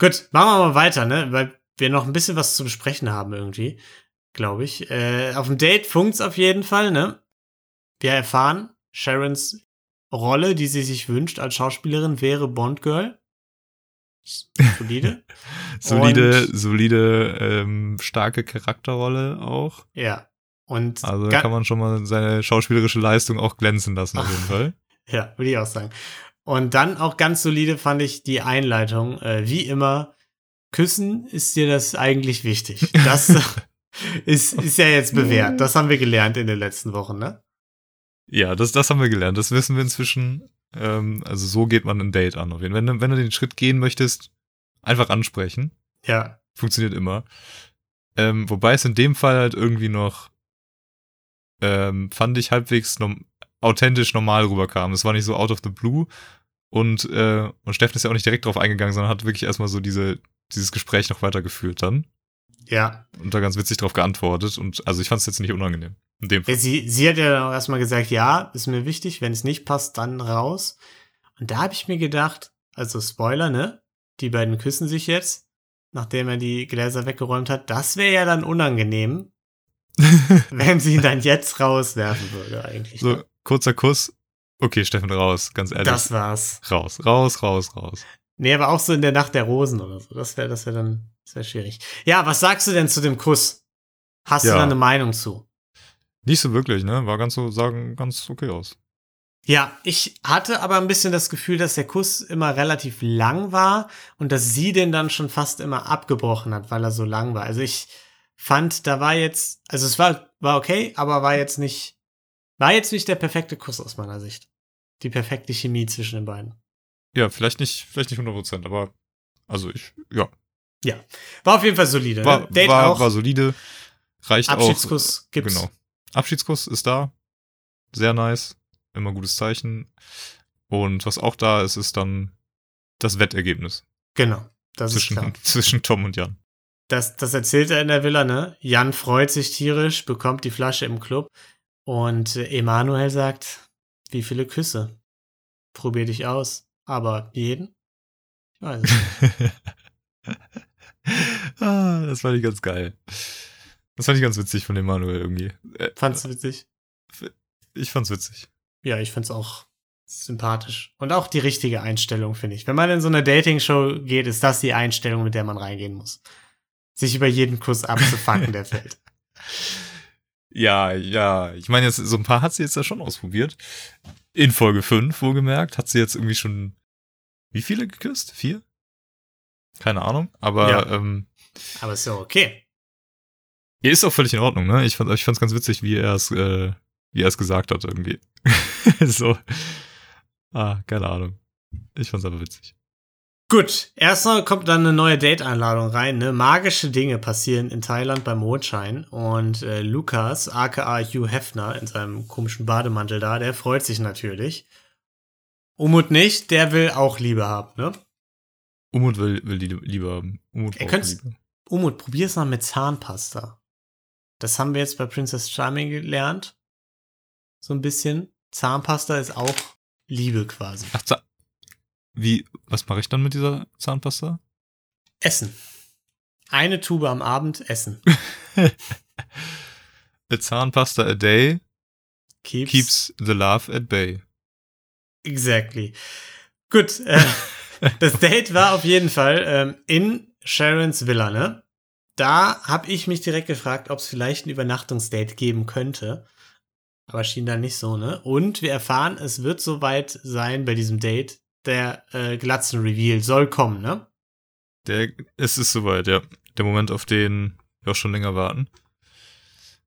Gut, machen wir mal weiter, ne? Weil wir noch ein bisschen was zu besprechen haben irgendwie, glaube ich. Äh, auf dem Date funkt's auf jeden Fall, ne? Wir erfahren, Sharons Rolle, die sie sich wünscht als Schauspielerin, wäre Bond Girl. Solide. [laughs] Solide, Und- solide, ähm, starke Charakterrolle auch. ja. Und Also kann man schon mal seine schauspielerische Leistung auch glänzen lassen, auf jeden [laughs] Fall. Ja, würde ich auch sagen. Und dann auch ganz solide fand ich die Einleitung. Äh, wie immer, küssen ist dir das eigentlich wichtig. [laughs] Das ist, ist ja jetzt bewährt. Das haben wir gelernt in den letzten Wochen, ne? Ja, das, das haben wir gelernt. Das wissen wir inzwischen. Ähm, also so geht man ein Date an. Wenn, du- wenn du den Schritt gehen möchtest, einfach ansprechen. Ja. Funktioniert immer. Ähm, wobei es in dem Fall halt irgendwie noch, ähm, fand ich halbwegs nom authentisch normal rüberkam. Es war nicht so out of the blue. Und, äh, und Steffen ist ja auch nicht direkt drauf eingegangen, sondern hat wirklich erstmal so diese, dieses Gespräch noch weitergeführt dann. Ja. Und da ganz witzig drauf geantwortet. Und also ich fand es jetzt nicht unangenehm. In dem Fall. Sie, sie hat ja dann auch erstmal gesagt, ja, ist mir wichtig, wenn es nicht passt, dann raus. Und da habe ich mir gedacht, also Spoiler, ne? Die beiden küssen sich jetzt, nachdem er die Gläser weggeräumt hat. Das wäre ja dann unangenehm, [laughs] wenn sie ihn dann jetzt rauswerfen würde, eigentlich. so, kurzer Kuss. Okay, Steffen, raus, ganz ehrlich. das war's. Raus, raus, raus, raus. Nee, aber auch so in der Nacht der Rosen oder so. Das wäre das wär dann das wär schwierig. Ja, was sagst du denn zu dem Kuss? Hast Ja. du da eine Meinung zu? Nicht so wirklich, ne? War ganz so, sagen ganz okay aus. Ja, ich hatte aber ein bisschen das Gefühl, dass der Kuss immer relativ lang war und dass sie den dann schon fast immer abgebrochen hat, weil er so lang war. Also ich fand, da war jetzt, also es war, war okay, aber war jetzt nicht, war jetzt nicht der perfekte Kuss aus meiner Sicht. Die perfekte Chemie zwischen den beiden. Ja, vielleicht nicht, vielleicht nicht 100%, aber also ich, ja, War auf jeden Fall solide. war, ne? Date war, auch. war solide. Reicht Abschiedskuss auch. gibt's. Genau. Abschiedskuss ist da. Sehr nice. Immer gutes Zeichen. Und was auch da ist, ist dann das Wettergebnis Genau. Das ist klar. zwischen, [laughs] zwischen Tom und Jan. Das, das erzählt er in der Villa, ne? Jan freut sich tierisch, bekommt die Flasche im Club und äh, Emanuel sagt, wie viele Küsse? Probier dich aus. Aber jeden? Ich weiß es nicht. [laughs] ah, das fand ich ganz geil. Das fand ich ganz witzig von Emanuel irgendwie. Äh, Fand's witzig? Ich fand's witzig. Ja, ich find's auch sympathisch. Und auch die richtige Einstellung, finde ich. Wenn man in so eine Dating-Show geht, ist das die Einstellung, mit der man reingehen muss. Sich über jeden Kuss abzufacken, der [laughs] fällt. Ja, ja. Ich meine, jetzt so ein paar hat sie jetzt ja schon ausprobiert. In Folge 5, wohlgemerkt, hat sie jetzt irgendwie schon wie viele geküsst? Vier? Keine Ahnung. Aber Ja. ähm, Aber ist ja okay. ja, ist auch völlig in Ordnung, ne? Ich fand ich fand's ganz witzig, wie er es, äh, wie er es gesagt hat irgendwie. [laughs] so. Ah, keine Ahnung. Ich fand's aber witzig. Gut, erstmal kommt dann eine neue Date-Einladung rein. Ne? Magische Dinge passieren in Thailand beim Mondschein. Und äh, Lukas, aka Hugh Hefner, in seinem komischen Bademantel da, der freut sich natürlich. Umut nicht, der will auch Liebe haben. Ne? Umut will, will die Liebe haben. Umut könnt's- Liebe. Umut, probier's mal mit Zahnpasta. Das haben wir jetzt bei Princess Charming gelernt. So ein bisschen. Zahnpasta ist auch Liebe quasi. Ach, wie, was mache ich dann mit dieser Zahnpasta? Essen. eine Tube am Abend essen. [laughs] A Zahnpasta a day Keeps, keeps the love at bay. Exactly. Gut, äh, [laughs] das Date war auf jeden Fall ähm, in Sharons Villa, ne? Da habe ich mich direkt gefragt, ob es vielleicht ein Übernachtungsdate geben könnte. Aber schien da nicht so, ne? Und wir erfahren, es wird soweit sein bei diesem Date. Der äh, Glatzen-Reveal soll kommen, ne? Der, es ist soweit, ja. Der Moment, auf den wir auch schon länger warten.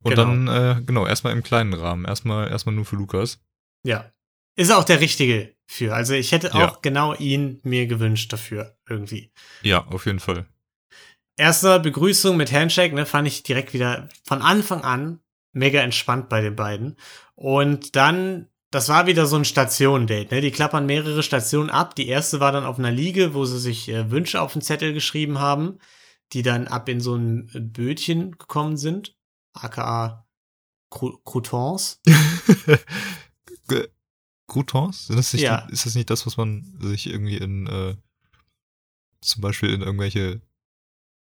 Und Genau. dann, äh, genau, erstmal im kleinen Rahmen. Erstmal, erstmal nur für Lukas. Ja. Ist auch der richtige für. Also ich hätte Ja. auch genau ihn mir gewünscht dafür, irgendwie. Ja, auf jeden Fall. Erste Begrüßung mit Handshake, ne, fand ich direkt wieder von Anfang an mega entspannt bei den beiden. Und dann, das war wieder so ein Station-Date, ne? Die klappern mehrere Stationen ab. Die erste war dann auf einer Liege, wo sie sich äh, Wünsche auf den Zettel geschrieben haben, die dann ab in so ein Bötchen gekommen sind, aka Cro Croutons. [laughs] Croutons? Sind das nicht, Ja. Ist das nicht das, was man sich irgendwie in, äh, zum Beispiel in irgendwelche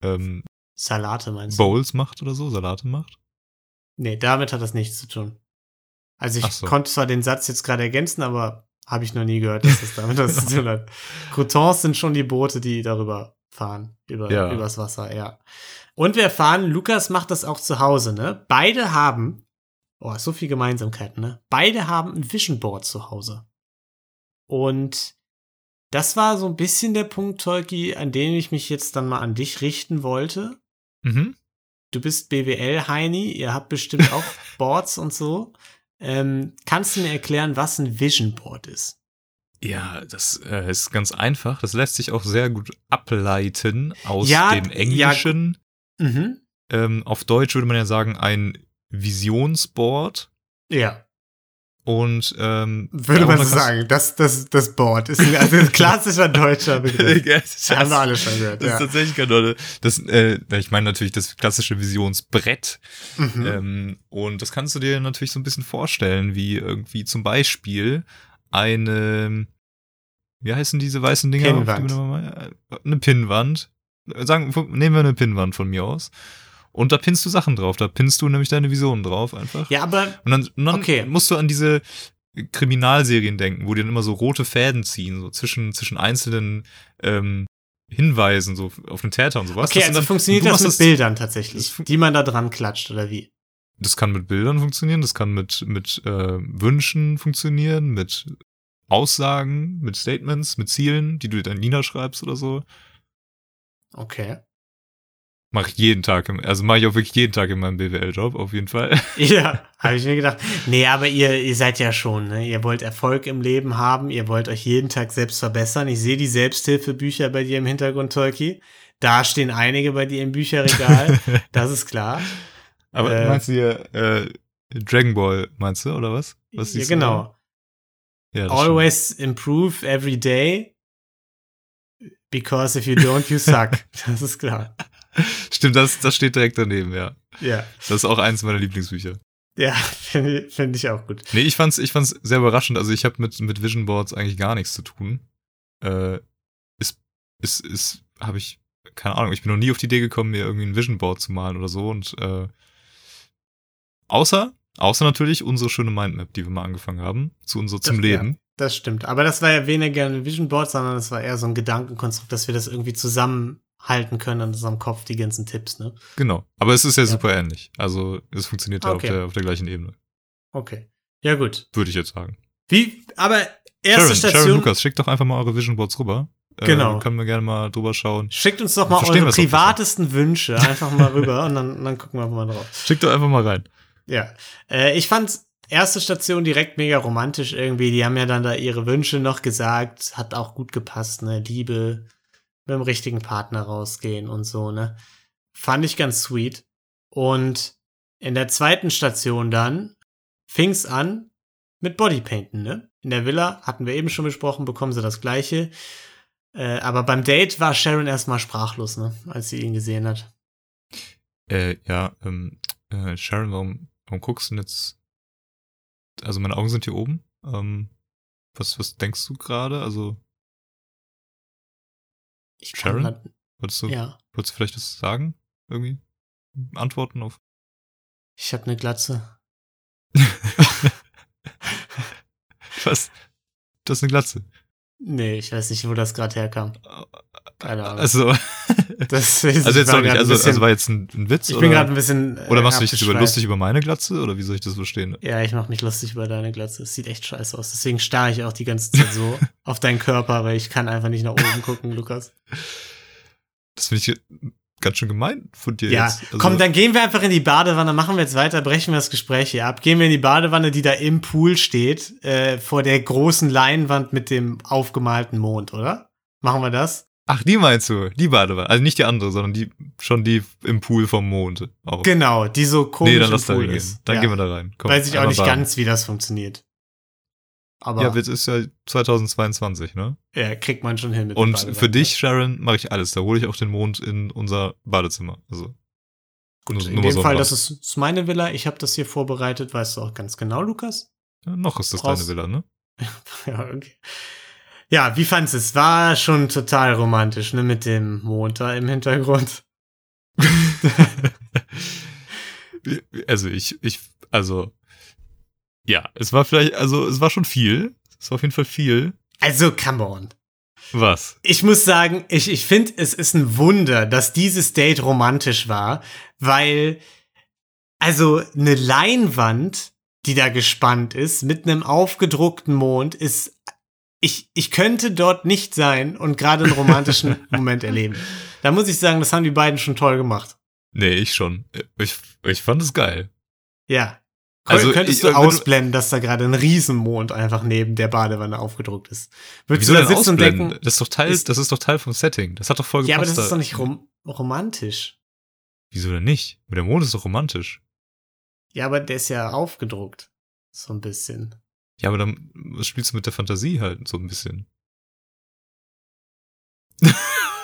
ähm, Salate meinst du? Bowls macht oder so, Salate macht? Nee, damit hat das nichts zu tun. Also ich so. konnte zwar den Satz jetzt gerade ergänzen, aber habe ich noch nie gehört, dass das damit [laughs] was zu tun hat. Croutons sind schon die Boote, die darüber fahren, über, Ja. übers Wasser, ja. Und wir erfahren, Lukas macht das auch zu Hause, ne? Beide haben, oh, so viel Gemeinsamkeiten, ne? Beide haben ein Vision Board zu Hause. Und das war so ein bisschen der Punkt, Tolki, an dem ich mich jetzt dann mal an dich richten wollte Mhm. du bist BWL-Heini, ihr habt bestimmt auch [laughs] Boards und so. Ähm, kannst du mir erklären, was ein Vision Board ist? Ja, das äh, ist ganz einfach. Das lässt sich auch sehr gut ableiten aus Ja, dem ja, Englischen. Mhm. ähm, auf Deutsch würde man ja sagen, ein Visionsboard. Ja, Und ähm, würde man so sagen. Das, das, das Board ist ein, also ein klassischer deutscher [laughs] Begriff. Ja, das Haben wir alle schon gehört, Das ja. ist tatsächlich keine Rolle. Das, äh, ich meine natürlich das klassische Visionsbrett. Mhm. Ähm, und das kannst du dir natürlich so ein bisschen vorstellen, wie irgendwie zum Beispiel eine, wie heißen diese weißen Dinger? Pinnwand. äh, Eine Pinnwand. Sagen, nehmen wir eine Pinnwand von mir aus. Und da pinnst du Sachen drauf. Da pinnst du nämlich deine Visionen drauf einfach. Ja, aber Und dann, und dann Okay. musst du an diese Kriminalserien denken, wo die dann immer so rote Fäden ziehen, so zwischen, zwischen einzelnen ähm, Hinweisen, so auf den Täter und sowas. okay, Das also dann- funktioniert das mit Bildern tatsächlich, das die man da dran klatscht oder wie? Das kann mit Bildern funktionieren, das kann mit, mit äh, Wünschen funktionieren, mit Aussagen, mit Statements, mit Zielen, die du dann niederschreibst oder so. Okay. Mach ich jeden Tag, im, also mache ich auch wirklich jeden Tag in meinem BWL-Job, auf jeden Fall. [laughs] Ja, habe ich mir gedacht. Nee, aber ihr, ihr seid ja schon, ne? Ihr wollt Erfolg im Leben haben, ihr wollt euch jeden Tag selbst verbessern. Ich sehe die Selbsthilfebücher bei dir im Hintergrund, Tolki. Da stehen einige bei dir im Bücherregal, [laughs] das ist klar. Aber Äh, meinst du hier äh, Dragon Ball, meinst du, oder was? was ja, genau. Ja, das stimmt. Always improve every day. Because if you don't, you suck. [laughs] Das ist klar. [laughs] Stimmt, das, das steht direkt daneben, ja. Ja. Das ist auch eins meiner Lieblingsbücher. Ja, [laughs] finde ich- finde ich auch gut. Nee, ich fand's, ich fand's sehr überraschend. Also ich habe mit, mit Vision Boards eigentlich gar nichts zu tun. Äh, ist, ist, ist, habe ich, keine Ahnung, ich bin noch nie auf die Idee gekommen, mir irgendwie ein Vision Board zu malen oder so. Und äh, außer, außer natürlich unsere schöne Mindmap, die wir mal angefangen haben, zu unser zum Das- Leben. Das stimmt. Aber das war ja weniger ein Vision Board, sondern das war eher so ein Gedankenkonstrukt, dass wir das irgendwie zusammenhalten können an unserem Kopf, die ganzen Tipps, ne? Genau. Aber es ist ja, Ja. super ähnlich. Also es funktioniert ja Okay. auf, der, auf der gleichen Ebene, Okay. Ja, gut. würde ich jetzt sagen. Wie, aber erste Sharon, Station. Sharon Lukas, schickt doch einfach mal eure Vision Boards rüber. Genau. Äh, können wir gerne mal drüber schauen. Schickt uns doch mal eure privatesten Wünsche [laughs] einfach mal rüber und dann, dann gucken wir mal drauf. Schickt doch einfach mal rein. Ja. Äh, ich fand erste Station direkt mega romantisch irgendwie. Die haben ja dann da ihre Wünsche noch gesagt. Hat auch gut gepasst, ne? Liebe, mit dem richtigen Partner rausgehen und so, ne? Fand ich ganz sweet. Und in der zweiten Station dann fing's an mit Bodypainten, ne? In der Villa hatten wir eben schon besprochen, bekommen sie das Gleiche. Äh, aber beim Date war Sharon erstmal sprachlos, ne? Als sie ihn gesehen hat. Äh, ja, ähm, äh, Sharon, warum, warum guckst du denn jetzt? Also meine Augen sind hier oben. Ähm, was, was denkst du gerade? Also Ich Sharon? kann grad Wolltest du, Ja. wolltest du vielleicht was sagen? Irgendwie? Antworten auf. Ich habe eine Glatze. [laughs] Was? Das ist eine Glatze. Nee, ich weiß nicht, wo das gerade herkam. Keine Ahnung. Also, [laughs] Das, also jetzt war noch nicht, grad ein also, bisschen- also war jetzt ein, ein Witz? ich oder, bin gerade ein bisschen. äh, oder machst du dich jetzt über, lustig über meine Glatze? Oder wie soll ich das verstehen? Ja, ich mache mich lustig über deine Glatze. Es sieht echt scheiße aus. Deswegen starre ich auch die ganze Zeit so [laughs] auf deinen Körper, weil ich kann einfach nicht nach oben gucken, Lukas. Das finde ich ganz schön gemein von dir Ja, jetzt. Also, komm, dann gehen wir einfach in die Badewanne, machen wir jetzt weiter, brechen wir das Gespräch hier ab. Gehen wir in die Badewanne, die da im Pool steht, äh, vor der großen Leinwand mit dem aufgemalten Mond, oder? Machen wir das? Ach, die meinst du? Die Badewanne. Also nicht die andere, sondern die, schon die im Pool vom Mond. Auch. Genau, die so komisch nee, dann lass da Pool reingehen. ist. Dann ja. gehen wir da rein. Komm, Weiß ich auch nicht baden. ganz, wie das funktioniert. Aber Ja, es ist ja 2022, ne? ja, kriegt man schon hin mit Und für dich, Sharon, mache ich alles. Da hole ich auch den Mond in unser Badezimmer. Also. Gut, in dem so Fall, das ist, ist meine Villa. Ich habe das hier vorbereitet, weißt du auch ganz genau, Lukas. Ja, noch ist das Brauchst- deine Villa, ne? [laughs] Ja, okay. Ja, wie fandst du es? War schon total romantisch, ne, mit dem Mond da im Hintergrund. [laughs] also ich, ich, also, ja, es war vielleicht, also es war schon viel. Es war auf jeden Fall viel. Also, come on. Was? Ich muss sagen, ich, ich finde, es ist ein Wunder, dass dieses Date romantisch war, weil, also, eine Leinwand, die da gespannt ist, mit einem aufgedruckten Mond, ist, ich, ich könnte dort nicht sein und gerade einen romantischen [laughs] Moment erleben. Da muss ich sagen, das haben die beiden schon toll gemacht. Nee, ich schon. Ich, ich fand es geil. Ja. Also, Könntest ich- du ausblenden, dass da gerade ein Riesenmond einfach neben der Badewanne aufgedruckt ist? Würdest du da sitzen und denken, Das ist doch Teil, ist- das ist doch Teil vom Setting. Das hat doch voll ja, aber gepasst. das ist doch nicht rom romantisch. Wieso denn nicht? Der Mond ist doch romantisch. Ja, aber der ist ja aufgedruckt. So ein bisschen. Ja, aber dann spielst du mit der Fantasie halt so ein bisschen. [laughs]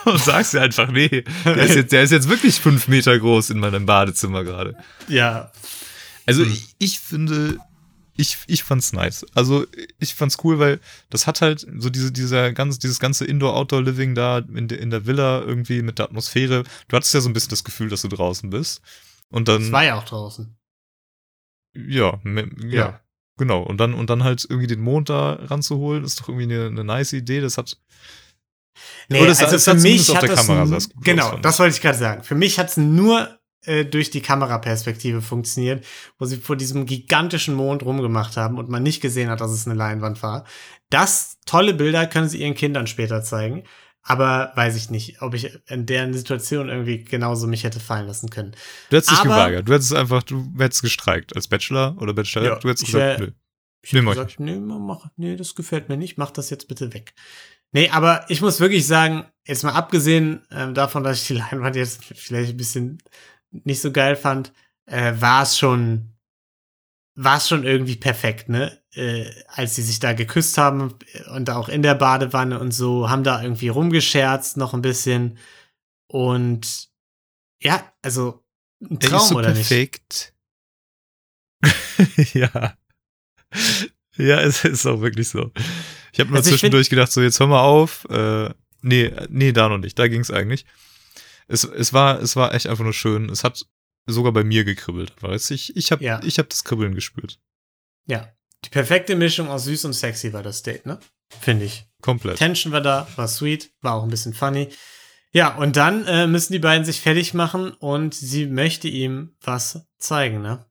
Und sagst dir einfach, nee, der ist, jetzt, der ist jetzt wirklich fünf Meter groß in meinem Badezimmer gerade. Ja. Also Hm. ich, ich finde, ich, ich fand's nice. Also ich fand's cool, weil das hat halt so diese, dieser ganz, dieses ganze Indoor-Outdoor-Living da in, der in der Villa irgendwie mit der Atmosphäre. Du hattest ja so ein bisschen das Gefühl, dass du draußen bist. Und dann. Es war ja auch draußen. Ja, ja, Ja. Genau. Und dann, und dann halt irgendwie den Mond da ranzuholen, ist doch irgendwie eine, eine nice Idee. Das hat. Nee, es- also es für mich hat das Kamera gut aus, genau, fand das wollte ich gerade sagen. Für mich hat es nur äh, durch die Kameraperspektive funktioniert, wo sie vor diesem gigantischen Mond rumgemacht haben und man nicht gesehen hat, dass es eine Leinwand war. Das tolle Bilder können sie ihren Kindern später zeigen, aber weiß ich nicht, ob ich in deren Situation irgendwie genauso mich hätte fallen lassen können. Du hättest dich geweigert. Du hättest einfach, du hättest gestreikt. Als Bachelor oder Bachelor. Ja, du hättest ich gesagt, wär- nö. Ich ich gesagt, nee, mach, nee, das gefällt mir nicht, mach das jetzt bitte weg. Nee, aber ich muss wirklich sagen, jetzt mal abgesehen ähm, davon, dass ich die [laughs] Leinwand jetzt vielleicht ein bisschen nicht so geil fand, äh, war es schon, war es schon irgendwie perfekt, ne? Äh, als sie sich da geküsst haben und auch in der Badewanne und so, haben da irgendwie rumgescherzt noch ein bisschen und ja, also ein Traum ist so oder nicht? perfekt. [laughs] ja. Ja, es ist auch wirklich so. Ich habe nur Also zwischendurch gedacht, so jetzt hör mal auf. Äh, nee, nee, da noch nicht. Da ging's eigentlich. Es, es, war, es war echt einfach nur schön. Es hat sogar bei mir gekribbelt. Weißt? Ich, ich habe Ja. ich hab das Kribbeln gespürt. Ja. Die perfekte Mischung aus süß und sexy war das Date, ne? Finde ich. Komplett. Tension war da, war sweet, war auch ein bisschen funny. Ja, und dann äh, müssen die beiden sich fertig machen und sie möchte ihm was zeigen, ne?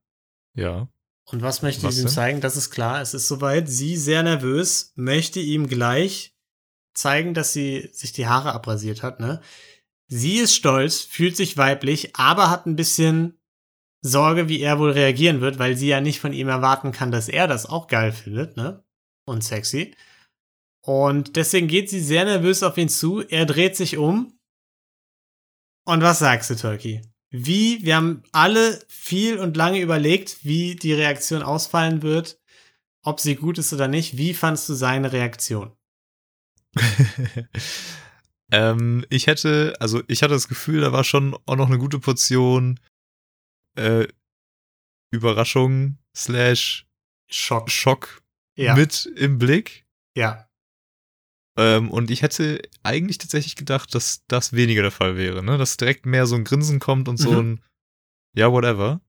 Ja. Und was möchte Was sie ihm denn? zeigen? Das ist klar, es ist soweit. Sie, sehr nervös, möchte ihm gleich zeigen, dass sie sich die Haare abrasiert hat, ne? Sie ist stolz, fühlt sich weiblich, aber hat ein bisschen Sorge, wie er wohl reagieren wird, weil sie ja nicht von ihm erwarten kann, dass er das auch geil findet, ne? Und sexy. Und deswegen geht sie sehr nervös auf ihn zu. Er dreht sich um. Und was sagst du, Turkey? Wie, wir haben alle viel und lange überlegt, wie die Reaktion ausfallen wird, ob sie gut ist oder nicht. Wie fandst du seine Reaktion? [laughs] ähm, ich hätte, also ich hatte das Gefühl, da war schon auch noch eine gute Portion äh, Überraschung slash Schock. Schock Ja. mit im Blick. Ja. Ähm, und ich hätte eigentlich tatsächlich gedacht, dass das weniger der Fall wäre, ne? Dass direkt mehr so ein Grinsen kommt und so Mhm. ein Ja, whatever.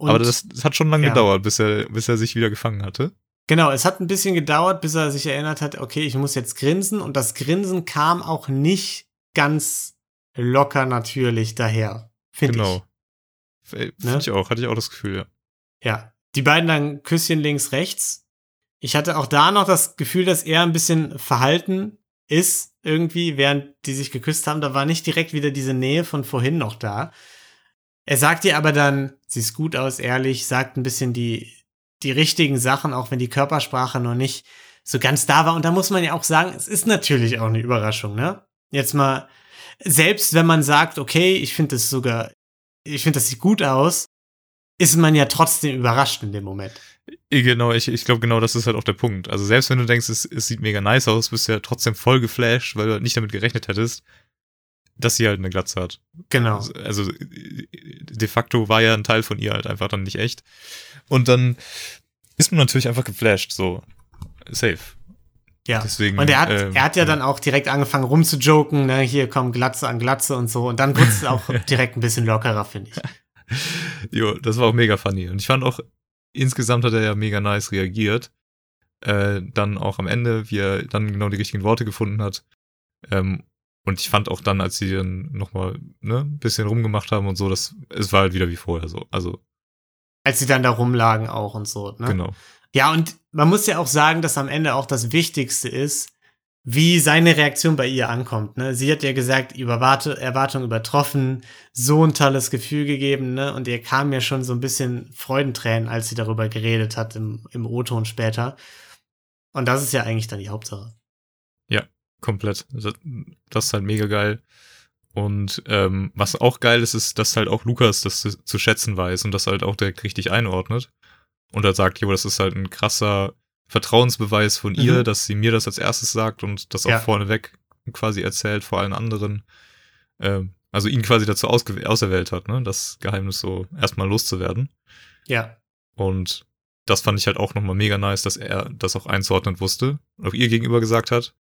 Und Aber das, das hat schon lange ja. gedauert, bis er, bis er sich wieder gefangen hatte. Genau, es hat ein bisschen gedauert, bis er sich erinnert hat, okay, ich muss jetzt grinsen. Und das Grinsen kam auch nicht ganz locker natürlich daher. Finde Genau. Finde Ne? ich auch, hatte ich auch das Gefühl, ja. Ja. Die beiden dann Küsschen links, rechts. Ich hatte auch da noch das Gefühl, dass er ein bisschen verhalten ist, irgendwie, während die sich geküsst haben. Da war nicht direkt wieder diese Nähe von vorhin noch da. Er sagt ihr aber dann, sie ist gut aus, ehrlich, sagt ein bisschen die, die richtigen Sachen, auch wenn die Körpersprache noch nicht so ganz da war. Und da muss man ja auch sagen, es ist natürlich auch eine Überraschung, ne? Jetzt mal, selbst wenn man sagt, okay, ich finde das sogar, ich finde das sieht gut aus, ist man ja trotzdem überrascht in dem Moment. Genau, ich, ich glaube, genau das ist halt auch der Punkt. Also selbst wenn du denkst, es, es sieht mega nice aus, bist du ja trotzdem voll geflasht, weil du halt nicht damit gerechnet hättest, dass sie halt eine Glatze hat. Genau. Also, also de facto war ja ein Teil von ihr halt einfach dann nicht echt. Und dann ist man natürlich einfach geflasht, so safe. Ja. Deswegen, und er hat, ähm, er hat ja ja. dann auch direkt angefangen rumzujoken, ne, hier komm Glatze an Glatze und so. Und dann wurde es [laughs] auch direkt ein bisschen lockerer, finde ich. [laughs] Jo, das war auch mega funny. Und ich fand auch, insgesamt hat er ja mega nice reagiert. Äh, dann auch am Ende, wie er dann genau die richtigen Worte gefunden hat. Ähm, und ich fand auch dann, als sie dann nochmal ne, ein bisschen rumgemacht haben und so, das, es war halt wieder wie vorher so. Also, Als sie dann da rumlagen auch und so, ne? genau. Ja, und man muss ja auch sagen, dass am Ende auch das Wichtigste ist, wie seine Reaktion bei ihr ankommt. Ne? Sie hat ja gesagt, Überwarte, Erwartung übertroffen, so ein tolles Gefühl gegeben, ne? Und ihr kam ja schon so ein bisschen Freudentränen, als sie darüber geredet hat im, im O-Ton später. Und das ist ja eigentlich dann die Hauptsache. Komplett. Das, das ist halt mega geil. Und ähm, was auch geil ist, ist, dass halt auch Lukas das zu, zu schätzen weiß und das halt auch direkt richtig einordnet. Und er sagt, jo, das ist halt ein krasser Vertrauensbeweis von ihr, Mhm. dass sie mir das als erstes sagt und das auch Ja. vorneweg quasi erzählt vor allen anderen. Ähm, also ihn quasi dazu auserwählt hat, ne, das Geheimnis so erstmal loszuwerden. Ja. Und das fand ich halt auch nochmal mega nice, dass er das auch einzuordnen wusste und auch ihr gegenüber gesagt hat.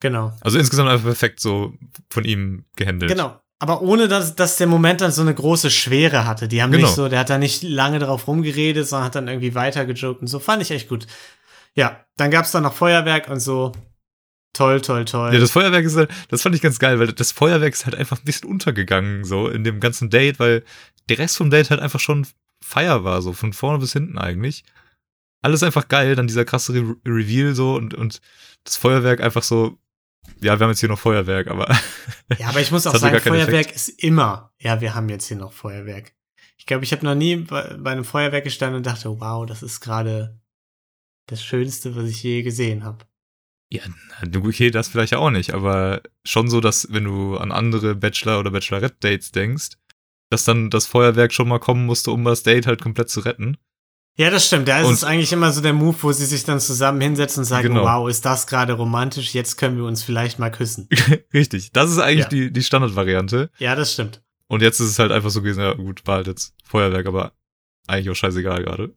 Genau. Also insgesamt einfach perfekt so von ihm gehandelt. Genau. Aber ohne, dass, dass der Moment dann so eine große Schwere hatte. Die haben Genau. nicht so, der hat da nicht lange drauf rumgeredet, sondern hat dann irgendwie weitergejoked und so. Fand ich echt gut. Ja, dann gab's dann noch Feuerwerk und so. Toll, toll, toll. Ja, das Feuerwerk ist halt, das fand ich ganz geil, weil das Feuerwerk ist halt einfach ein bisschen untergegangen, so in dem ganzen Date, weil der Rest vom Date halt einfach schon Feier war, so von vorne bis hinten eigentlich. Alles einfach geil, dann dieser krasse Re Reveal so und, und das Feuerwerk einfach so, ja, wir haben jetzt hier noch Feuerwerk, aber ja, aber ich muss [laughs] auch sagen, Feuerwerk ist immer. Ja, wir haben jetzt hier noch Feuerwerk. Ich glaube, ich habe noch nie bei, bei einem Feuerwerk gestanden und dachte, wow, das ist gerade das Schönste, was ich je gesehen habe. ja, okay, das vielleicht auch nicht, aber schon so, dass wenn du an andere Bachelor- oder Bachelorette-Dates denkst, dass dann das Feuerwerk schon mal kommen musste, um das Date halt komplett zu retten. Ja, das stimmt. Da ist Und- es eigentlich immer so der Move, wo sie sich dann zusammen hinsetzen und sagen, Genau. wow, ist das gerade romantisch, jetzt können wir uns vielleicht mal küssen. [laughs] Richtig, das ist eigentlich Ja. die, die Standardvariante. Ja, das stimmt. Und jetzt ist es halt einfach so gewesen, ja gut, war halt jetzt Feuerwerk, aber eigentlich auch scheißegal gerade.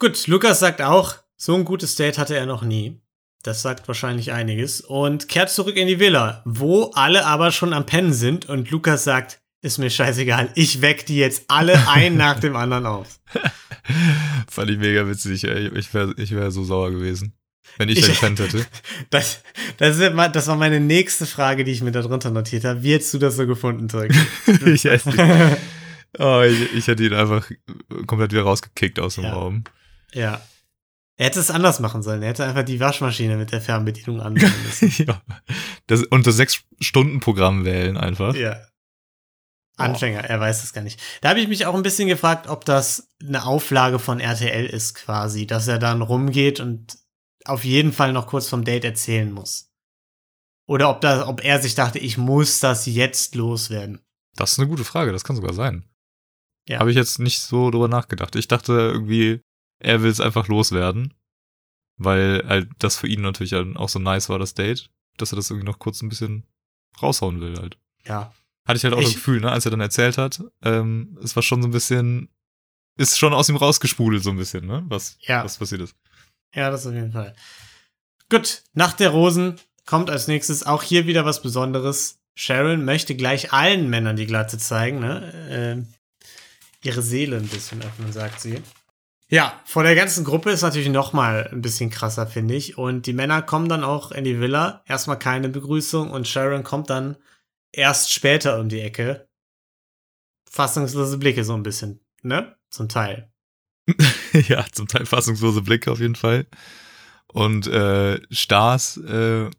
Gut, Lukas sagt auch, so ein gutes Date hatte er noch nie. Das sagt wahrscheinlich einiges. Und kehrt zurück in die Villa, wo alle aber schon am Pennen sind. Und Lukas sagt, ist mir scheißegal, ich weck die jetzt alle ein [laughs] nach dem anderen auf. Fand ich mega witzig, ey. Ich wäre ich wär so sauer gewesen. Wenn ich, Ich- da gepennt hätte. [laughs] Das, das, ist, das war meine nächste Frage, die ich mir darunter notiert habe. Wie hättest du das so gefunden, Zeug? [laughs] ich, hätte, ihn- oh, ich, ich hätte ihn einfach komplett wieder rausgekickt aus dem Ja. Raum. ja. Er hätte es anders machen sollen. Er hätte einfach die Waschmaschine mit der Fernbedienung anmachen müssen. ja. Das, und das Sechs-Stunden-Programm wählen einfach. Ja. Anfänger, er weiß das gar nicht. Da habe ich mich auch ein bisschen gefragt, ob das eine Auflage von RTL ist quasi, dass er dann rumgeht und auf jeden Fall noch kurz vom Date erzählen muss. Oder ob, da, ob er sich dachte, ich muss das jetzt loswerden. Das ist eine gute Frage, das kann sogar sein. Ja. Habe ich jetzt nicht so drüber nachgedacht. Ich dachte irgendwie, er will es einfach loswerden. Weil halt das für ihn natürlich auch so nice war, das Date, dass er das irgendwie noch kurz ein bisschen raushauen will halt. Ja. Hatte ich halt auch das Ich- Gefühl, ne, als er dann erzählt hat, ähm, es war schon so ein bisschen, ist schon aus ihm rausgespudelt so ein bisschen, ne, was, Ja. was passiert ist. Ja, das auf jeden Fall. Gut, Nacht der Rosen kommt als nächstes auch hier wieder was Besonderes. Sharon möchte gleich allen Männern die Glatze zeigen, ne? Äh, ihre Seele ein bisschen öffnen, sagt sie. Ja, vor der ganzen Gruppe ist natürlich noch mal ein bisschen krasser, finde ich. Und die Männer kommen dann auch in die Villa. Erstmal keine Begrüßung und Sharon kommt dann erst später um die Ecke. Fassungslose Blicke so ein bisschen, ne? Zum Teil. [laughs] ja, zum Teil fassungslose Blicke auf jeden Fall. Und äh, Stars, äh,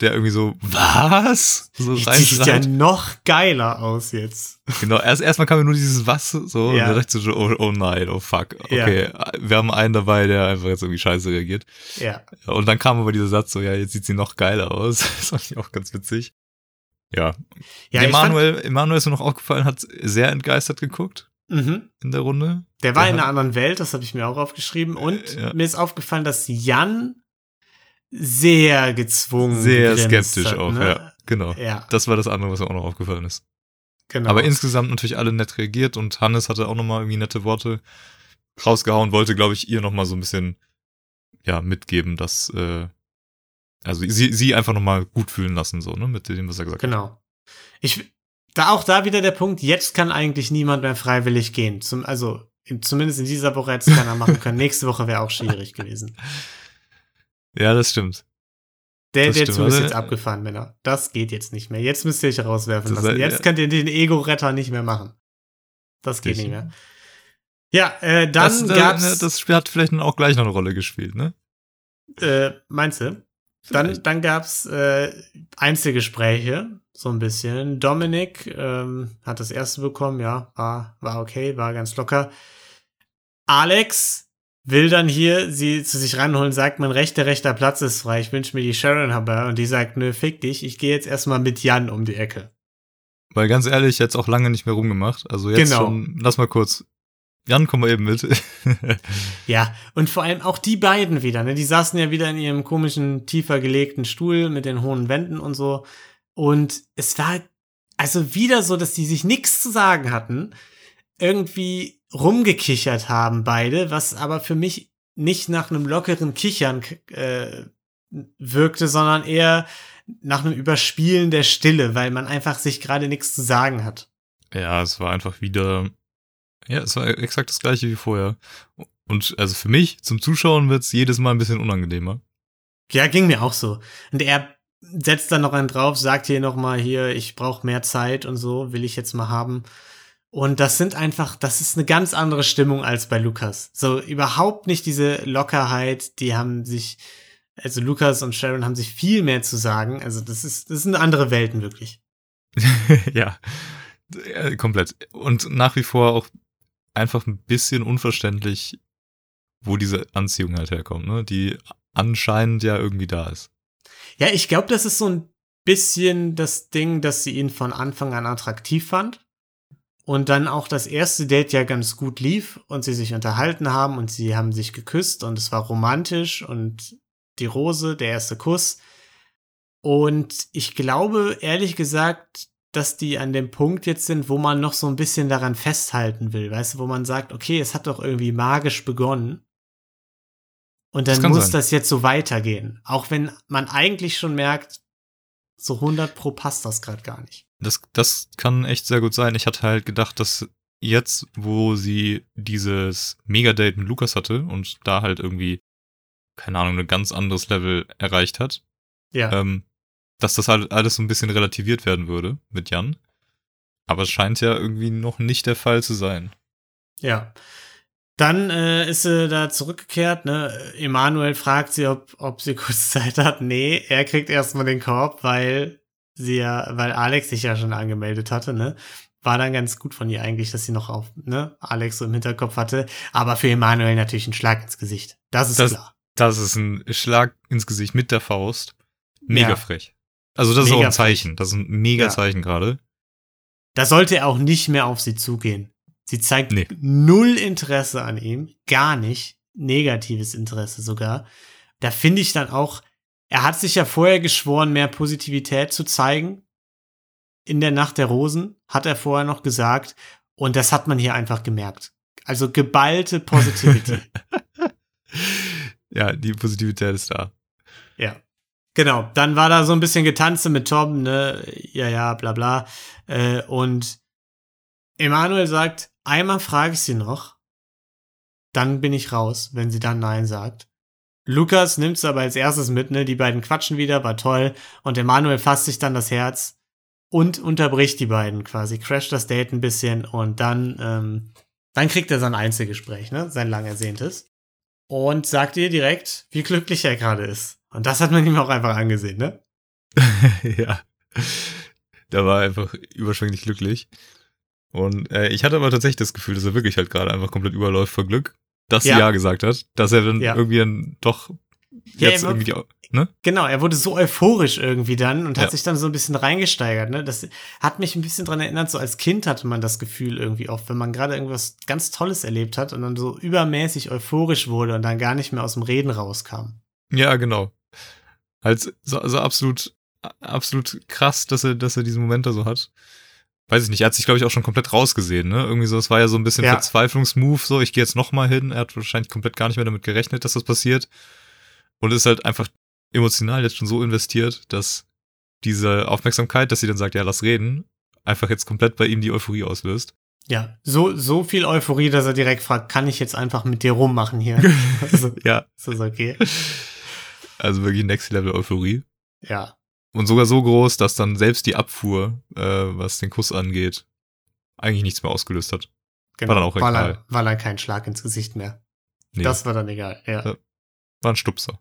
der irgendwie so, was? So Die sieht ja noch geiler aus jetzt. Genau, erst erstmal kam mir nur dieses Was so Ja. und da dachte ich so, oh, oh nein, oh fuck. Okay, wir haben einen dabei, der einfach jetzt irgendwie scheiße reagiert. Ja. Und dann kam aber dieser Satz so, ja, jetzt sieht sie noch geiler aus. [laughs] Das fand ich auch ganz witzig. Ja. Ja, Emanuel, Emanuel ist mir noch aufgefallen, hat sehr entgeistert geguckt mhm. in der Runde. Der war Der in einer anderen Welt, das habe ich mir auch aufgeschrieben. Und Äh, ja. mir ist aufgefallen, dass Jan sehr gezwungen Sehr skeptisch hat, auch, ne? ja. Genau. Ja, Das war das andere, was mir auch noch aufgefallen ist. genau. Aber insgesamt natürlich alle nett reagiert und Hannes hatte auch nochmal irgendwie nette Worte rausgehauen, wollte, glaube ich, ihr nochmal so ein bisschen ja, mitgeben, dass äh, also sie, sie einfach nochmal gut fühlen lassen, so, ne, mit dem, was er gesagt hat. Genau. Ich, da auch da wieder der Punkt, jetzt kann eigentlich niemand mehr freiwillig gehen. Zum, also, in, zumindest in dieser Woche hätte es keiner machen können. [laughs] Nächste Woche wäre auch schwierig gewesen. Ja, das stimmt. Der, Das der stimmt. Zug ist jetzt abgefahren, Männer. Das geht jetzt nicht mehr. Jetzt müsst ihr euch rauswerfen lassen. sei- Jetzt ja. könnt ihr den Ego-Retter nicht mehr machen. Das geht Richtig. nicht mehr. Ja, äh, dann das, äh, gab's. ne, das Spiel hat vielleicht auch gleich noch eine Rolle gespielt, ne? Äh, meinst du? Dann, dann gab's äh, Einzelgespräche, so ein bisschen. Dominik ähm, hat das erste bekommen, ja, war, war okay, war ganz locker. Alex will dann hier sie zu sich ranholen, sagt, mein rechter, rechter Platz ist frei, ich wünsche mir die Sharon herbei. Und die sagt, nö, fick dich, ich gehe jetzt erstmal mit Jan um die Ecke. Weil ganz ehrlich, jetzt auch lange nicht mehr rumgemacht. Also jetzt Genau. schon, lass mal kurz. Jan, komm mal eben mit. [laughs] Ja, und vor allem auch die beiden wieder, ne? Die saßen ja wieder in ihrem komischen, tiefer gelegten Stuhl mit den hohen Wänden und so. Und es war also wieder so, dass die sich nichts zu sagen hatten, irgendwie rumgekichert haben beide, was aber für mich nicht nach einem lockeren Kichern äh, wirkte, sondern eher nach einem Überspielen der Stille, weil man einfach sich gerade nichts zu sagen hat. Ja, es war einfach wieder. Ja, es war exakt das gleiche wie vorher. Und also für mich, zum Zuschauen wird's jedes Mal ein bisschen unangenehmer. Ja, ging mir auch so. Und er setzt dann noch einen drauf, sagt hier noch mal hier, ich brauche mehr Zeit und so, will ich jetzt mal haben. Und das sind einfach, das ist eine ganz andere Stimmung als bei Lukas. So überhaupt nicht diese Lockerheit, die haben sich, also Lukas und Sharon haben sich viel mehr zu sagen. Also das ist, das sind andere Welten wirklich. [laughs] ja, komplett. Und nach wie vor auch einfach ein bisschen unverständlich, wo diese Anziehung halt herkommt, ne? Die anscheinend ja irgendwie da ist. Ja, ich glaube, das ist so ein bisschen das Ding, dass sie ihn von Anfang an attraktiv fand. Und dann auch das erste Date ja ganz gut lief und sie sich unterhalten haben und sie haben sich geküsst und es war romantisch und die Rose, der erste Kuss. Und ich glaube, ehrlich gesagt, dass die an dem Punkt jetzt sind, wo man noch so ein bisschen daran festhalten will, weißt du, wo man sagt, okay, es hat doch irgendwie magisch begonnen. Und Das dann kann muss sein. das jetzt so weitergehen. Auch wenn man eigentlich schon merkt, so 100 pro passt das gerade gar nicht. Das, das kann echt sehr gut sein. Ich hatte halt gedacht, dass jetzt, wo sie dieses Mega-Date mit Lukas hatte und da halt irgendwie, keine Ahnung, ein ganz anderes Level erreicht hat, Ja. ähm, dass das halt alles so ein bisschen relativiert werden würde mit Jan. Aber es scheint ja irgendwie noch nicht der Fall zu sein. Ja. Dann äh, ist sie da zurückgekehrt, ne? Emanuel fragt sie, ob, ob sie [laughs] kurz Zeit hat. Nee, er kriegt erstmal den Korb, weil sie ja, weil Alex sich ja schon angemeldet hatte, ne? War dann ganz gut von ihr eigentlich, dass sie noch auf, ne, Alex so im Hinterkopf hatte. Aber für Emanuel natürlich ein Schlag ins Gesicht. Das ist Das- klar. Das ist ein Schlag ins Gesicht mit der Faust. Mega Ja. frech. Also das ist Mega auch ein Zeichen. Das ist ein mega Ja. Zeichen gerade. Da sollte er auch nicht mehr auf sie zugehen. Sie zeigt Nee. null Interesse an ihm, gar nicht, negatives Interesse sogar. Da finde ich dann auch, er hat sich ja vorher geschworen, mehr Positivität zu zeigen. In der Nacht der Rosen hat er vorher noch gesagt. Und das hat man hier einfach gemerkt. Also geballte Positivity. [laughs] ja, die Positivität ist da. Ja. Genau, dann war da so ein bisschen Getanze mit Tom, ne? Ja, ja, bla bla. Äh, und Emanuel sagt, einmal frage ich sie noch, dann bin ich raus, wenn sie dann Nein sagt. Lukas nimmt es aber als erstes mit, ne? Die beiden quatschen wieder, war toll. Und Emanuel fasst sich dann das Herz und unterbricht die beiden quasi, crasht das Date ein bisschen und dann, ähm, dann kriegt er sein Einzelgespräch, ne? Sein lang ersehntes. Und sagt ihr direkt, wie glücklich er gerade ist. Und das hat man ihm auch einfach angesehen, ne? [laughs] ja. Da war er einfach überschwänglich glücklich. Und äh, ich hatte aber tatsächlich das Gefühl, dass er wirklich halt gerade einfach komplett überläuft vor Glück, dass Ja. sie ja gesagt hat, dass er dann Ja. irgendwie dann doch Ja, jetzt war- irgendwie ne? Genau, er wurde so euphorisch irgendwie dann und hat Ja. sich dann so ein bisschen reingesteigert. Ne? Das hat mich ein bisschen dran erinnert, so als Kind hatte man das Gefühl irgendwie oft, wenn man gerade irgendwas ganz Tolles erlebt hat und dann so übermäßig euphorisch wurde und dann gar nicht mehr aus dem Reden rauskam. Ja, genau. Halt so, so absolut, absolut krass, dass er, dass er diesen Moment da so hat. Weiß ich nicht, er hat sich, glaube ich, auch schon komplett rausgesehen, ne? Irgendwie so, es war ja so ein bisschen Ja. Verzweiflungsmove, so, ich gehe jetzt noch mal hin. Er hat wahrscheinlich komplett gar nicht mehr damit gerechnet, dass das passiert. Und ist halt einfach emotional jetzt schon so investiert, dass diese Aufmerksamkeit, dass sie dann sagt, ja, lass reden, einfach jetzt komplett bei ihm die Euphorie auslöst. Ja, so, so viel Euphorie, dass er direkt fragt, kann ich jetzt einfach mit dir rummachen hier? [laughs] also, Ja, ist das okay? Also wirklich Next Level Euphorie. Ja. Und sogar so groß, dass dann selbst die Abfuhr, äh, was den Kuss angeht, eigentlich nichts mehr ausgelöst hat. Genau, War dann auch weil egal. er, weil er keinen Schlag ins Gesicht mehr. Nee, Das war dann egal, ja. War ein Stupser.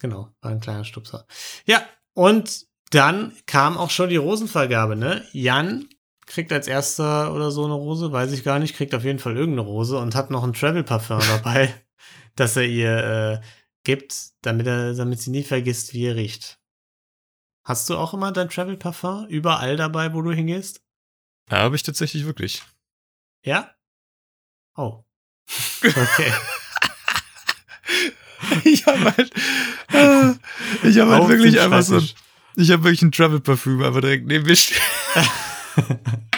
Genau, war ein kleiner Stupser. Ja, und dann kam auch schon die Rosenvergabe, ne? Jan kriegt als erster oder so eine Rose, weiß ich gar nicht, kriegt auf jeden Fall irgendeine Rose und hat noch ein Travel-Parfum dabei, [laughs] das er ihr äh, gibt, damit, er, damit sie nie vergisst, wie er riecht. Hast du auch immer dein Travel-Parfum überall dabei, wo du hingehst? Ja, habe ich tatsächlich wirklich. Ja? Oh. Okay. [laughs] ich habe halt, äh, ich habe halt wirklich einfach so, ein- ich habe wirklich ein Travel Parfüm einfach direkt neben mir stehen. [laughs]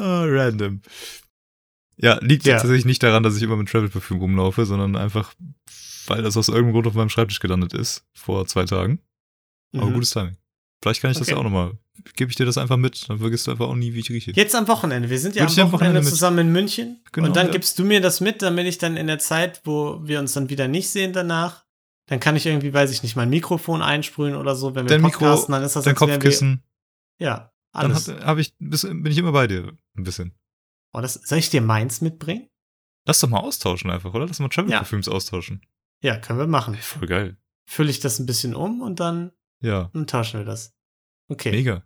Ah, random. Ja, liegt Ja. tatsächlich nicht daran, dass ich immer mit Travel Parfüm rumlaufe, sondern einfach, weil das aus irgendeinem Grund auf meinem Schreibtisch gelandet ist vor zwei Tagen. Aber Mhm. gutes Timing. Vielleicht kann ich das Okay. ja auch nochmal. Gebe ich dir das einfach mit, dann vergisst du einfach auch nie, wie ich rieche. Jetzt am Wochenende. Wir sind ja am am Wochenende, Wochenende mit. zusammen in München. Genau, und dann ja. gibst du mir das mit, damit ich dann in der Zeit, wo wir uns dann wieder nicht sehen danach, dann kann ich irgendwie, weiß ich nicht, mein Mikrofon einsprühen oder so, wenn wir Dein Mikro, podcasten, dann ist das Dein wären Kopfkissen, Wir, ja, dann alles. habe ich, bis- bin ich immer bei dir. Ein bisschen. Oh, das, soll ich dir meins mitbringen? Lass doch mal austauschen einfach, oder? Lass mal Travel Ja. Parfüms austauschen. Ja, können wir machen. Voll geil. Fülle ich das ein bisschen um und dann, Ja, dann tauschen wir das. Okay. mega.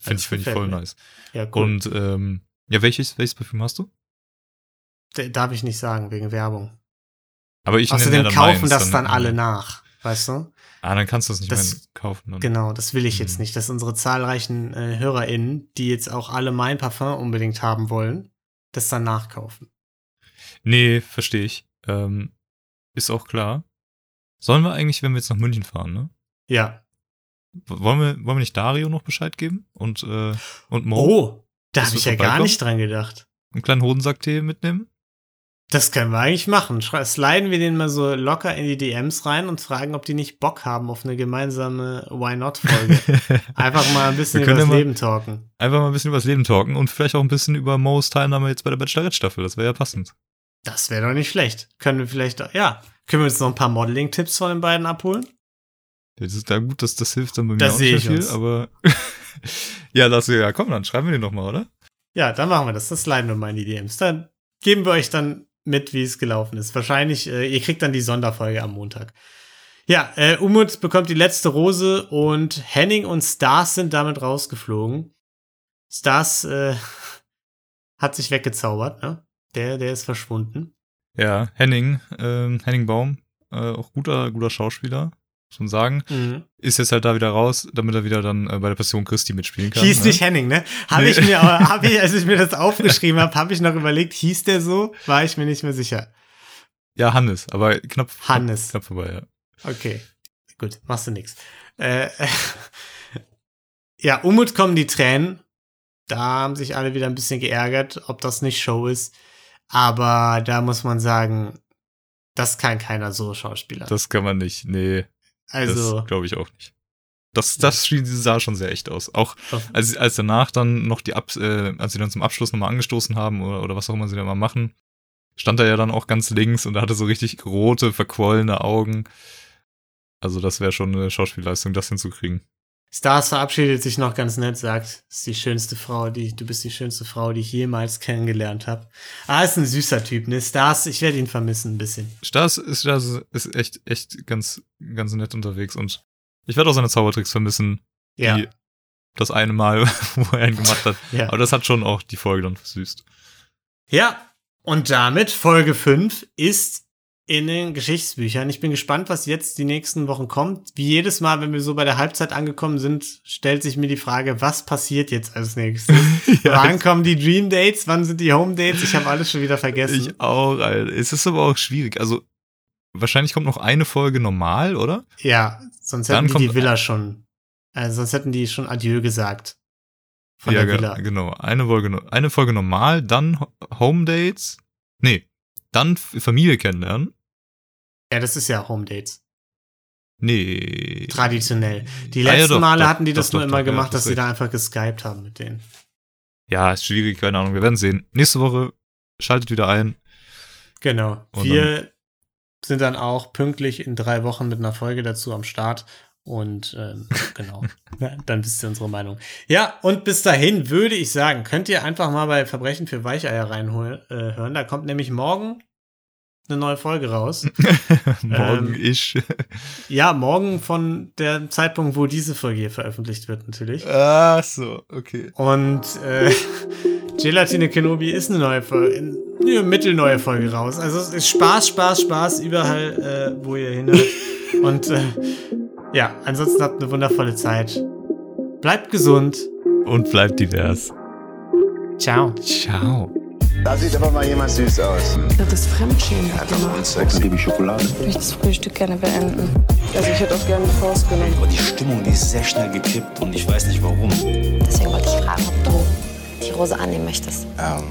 Finde ich, find ich voll mir. nice. Ja, cool. Und ähm, ja, welches, welches Parfüm hast du? D- Darf ich nicht sagen, wegen Werbung. Aber ich Außerdem ja dann kaufen meins, das dann alle nach, weißt du? Ah, dann kannst du das nicht Das- mehr kaufen. Dann. Genau, das will ich jetzt Mhm. nicht, dass unsere zahlreichen äh, HörerInnen, die jetzt auch alle mein Parfum unbedingt haben wollen, das dann nachkaufen. Nee, verstehe ich. Ähm, ist auch klar. Sollen wir eigentlich, wenn wir jetzt nach München fahren, ne? Ja. Wollen wir, wollen wir nicht Dario noch Bescheid geben? Und, äh, und Mo Oh, da habe ich ja gar nicht dran gedacht. einen kleinen Hodensacktee mitnehmen? Das können wir eigentlich machen. Sliden wir den mal so locker in die DMs rein und fragen, ob die nicht Bock haben auf eine gemeinsame Why Not-Folge. [laughs] Einfach mal ein bisschen über das Leben talken. Einfach mal ein bisschen über das Leben talken und vielleicht auch ein bisschen über Mo's Teilnahme jetzt bei der Bachelorette-Staffel. Das wäre ja passend. Das wäre doch nicht schlecht. Können wir vielleicht, ja, können wir uns noch ein paar Modeling-Tipps von den beiden abholen? Das ist da gut, dass das hilft dann bei mir Das auch sehe nicht viel, uns. aber [laughs] ja, lass ja, komm, dann schreiben wir den nochmal, oder? Ja, dann machen wir das. Das sliden wir mal in die DMs. Dann geben wir euch dann mit, wie es gelaufen ist. Wahrscheinlich, äh, ihr kriegt dann die Sonderfolge am Montag. Ja, äh, Umut bekommt die letzte Rose und Henning und Stars sind damit rausgeflogen. Stars äh, [laughs] hat sich weggezaubert, ne? Der, der ist verschwunden. Ja, Henning, ähm, Henning Baum, äh, auch guter, guter Schauspieler, man sagen. Mhm. Ist jetzt halt da wieder raus, damit er wieder dann äh, bei der Passion Christi mitspielen kann. Hieß ne? nicht Henning, ne? Habe Nee. ich mir, aber hab ich, [laughs] als ich mir das aufgeschrieben habe, habe ich noch überlegt, hieß der so? War ich mir nicht mehr sicher. Ja, Hannes, aber knapp, Hannes. knapp vorbei, ja. Okay, gut, machst du nix. Äh, [laughs] ja, Umut kommen die Tränen. Da haben sich alle wieder ein bisschen geärgert, ob das nicht Show ist. Aber da muss man sagen, Das kann keiner so Schauspieler. Das kann man nicht. Nee, also, das glaube ich auch nicht. Das, das sah schon sehr echt aus. Auch als, als danach dann noch die Ab äh, als sie dann zum Abschluss nochmal angestoßen haben oder, oder was auch immer sie da mal machen, stand er ja dann auch ganz links und er hatte so richtig rote, verquollene Augen. Also das wäre schon eine Schauspielleistung, das hinzukriegen. Stars verabschiedet sich noch ganz nett, sagt, ist die schönste Frau, die, du bist die schönste Frau, die ich jemals kennengelernt habe. Ah, ist ein süßer Typ, ne? Stars, ich werde ihn vermissen ein bisschen. Stas ist, Stas ist echt, echt ganz, ganz nett unterwegs und ich werde auch seine Zaubertricks vermissen. Ja, Die, das eine Mal, [laughs] wo er ihn gemacht hat. ja. Aber das hat schon auch die Folge dann versüßt. Ja, und damit Folge 5 ist in den Geschichtsbüchern. Ich bin gespannt, was jetzt die nächsten Wochen kommt. Wie jedes Mal, wenn wir so bei der Halbzeit angekommen sind, stellt sich mir die Frage, was passiert jetzt als nächstes? [laughs] Wann kommen die Dream Dates? Wann sind die Home Dates? Ich habe alles schon wieder vergessen. Ich auch, Alter. Es ist aber auch schwierig. Also, wahrscheinlich kommt noch eine Folge normal, oder? ja, sonst hätten die die Villa schon, äh, sonst hätten die schon Adieu gesagt. Von ja, der Villa. genau. Eine Folge, eine Folge normal, dann Ho- Home Dates. Nee, dann Familie kennenlernen. Ja, das ist ja Home Dates. Nee. Traditionell. Die Ah, ja, letzten doch, Male doch, hatten die doch, das nur immer doch, ja, gemacht, hast dass sie da einfach geskypt haben mit denen. Ja, ist schwierig, keine Ahnung. Wir werden sehen. Nächste Woche schaltet wieder ein. Genau. Und Wir sind dann auch pünktlich in drei Wochen mit einer Folge dazu am Start. Und ähm, [laughs] genau, dann wisst ihr unsere Meinung. Ja, und bis dahin würde ich sagen, könnt ihr einfach mal bei Verbrechen für Weicheier reinhören. Äh, hören. da kommt nämlich morgen eine neue Folge raus. [laughs] Morgen Ähm, ich. [laughs] ja, morgen von der Zeitpunkt, wo diese Folge hier veröffentlicht wird, natürlich. Ach so, okay. Und äh, Gelatine Kenobi ist eine neue Folge, eine mittelneue Folge raus. Also es ist Spaß, Spaß, Spaß überall, äh, wo ihr hinhört. Und äh, ja, ansonsten habt eine wundervolle Zeit. Bleibt gesund. Und bleibt divers. Ciao. Ciao. Da sieht aber mal jemand süß aus. Das ist Fremdschämen. Dann liebe ich Schokolade. Ich möchte das Frühstück gerne beenden. Also ich hätte auch gerne eine Faust genommen. Aber die Stimmung, die ist sehr schnell gekippt und ich weiß nicht warum. Deswegen wollte ich fragen, ob du die Rose annehmen möchtest. Ähm,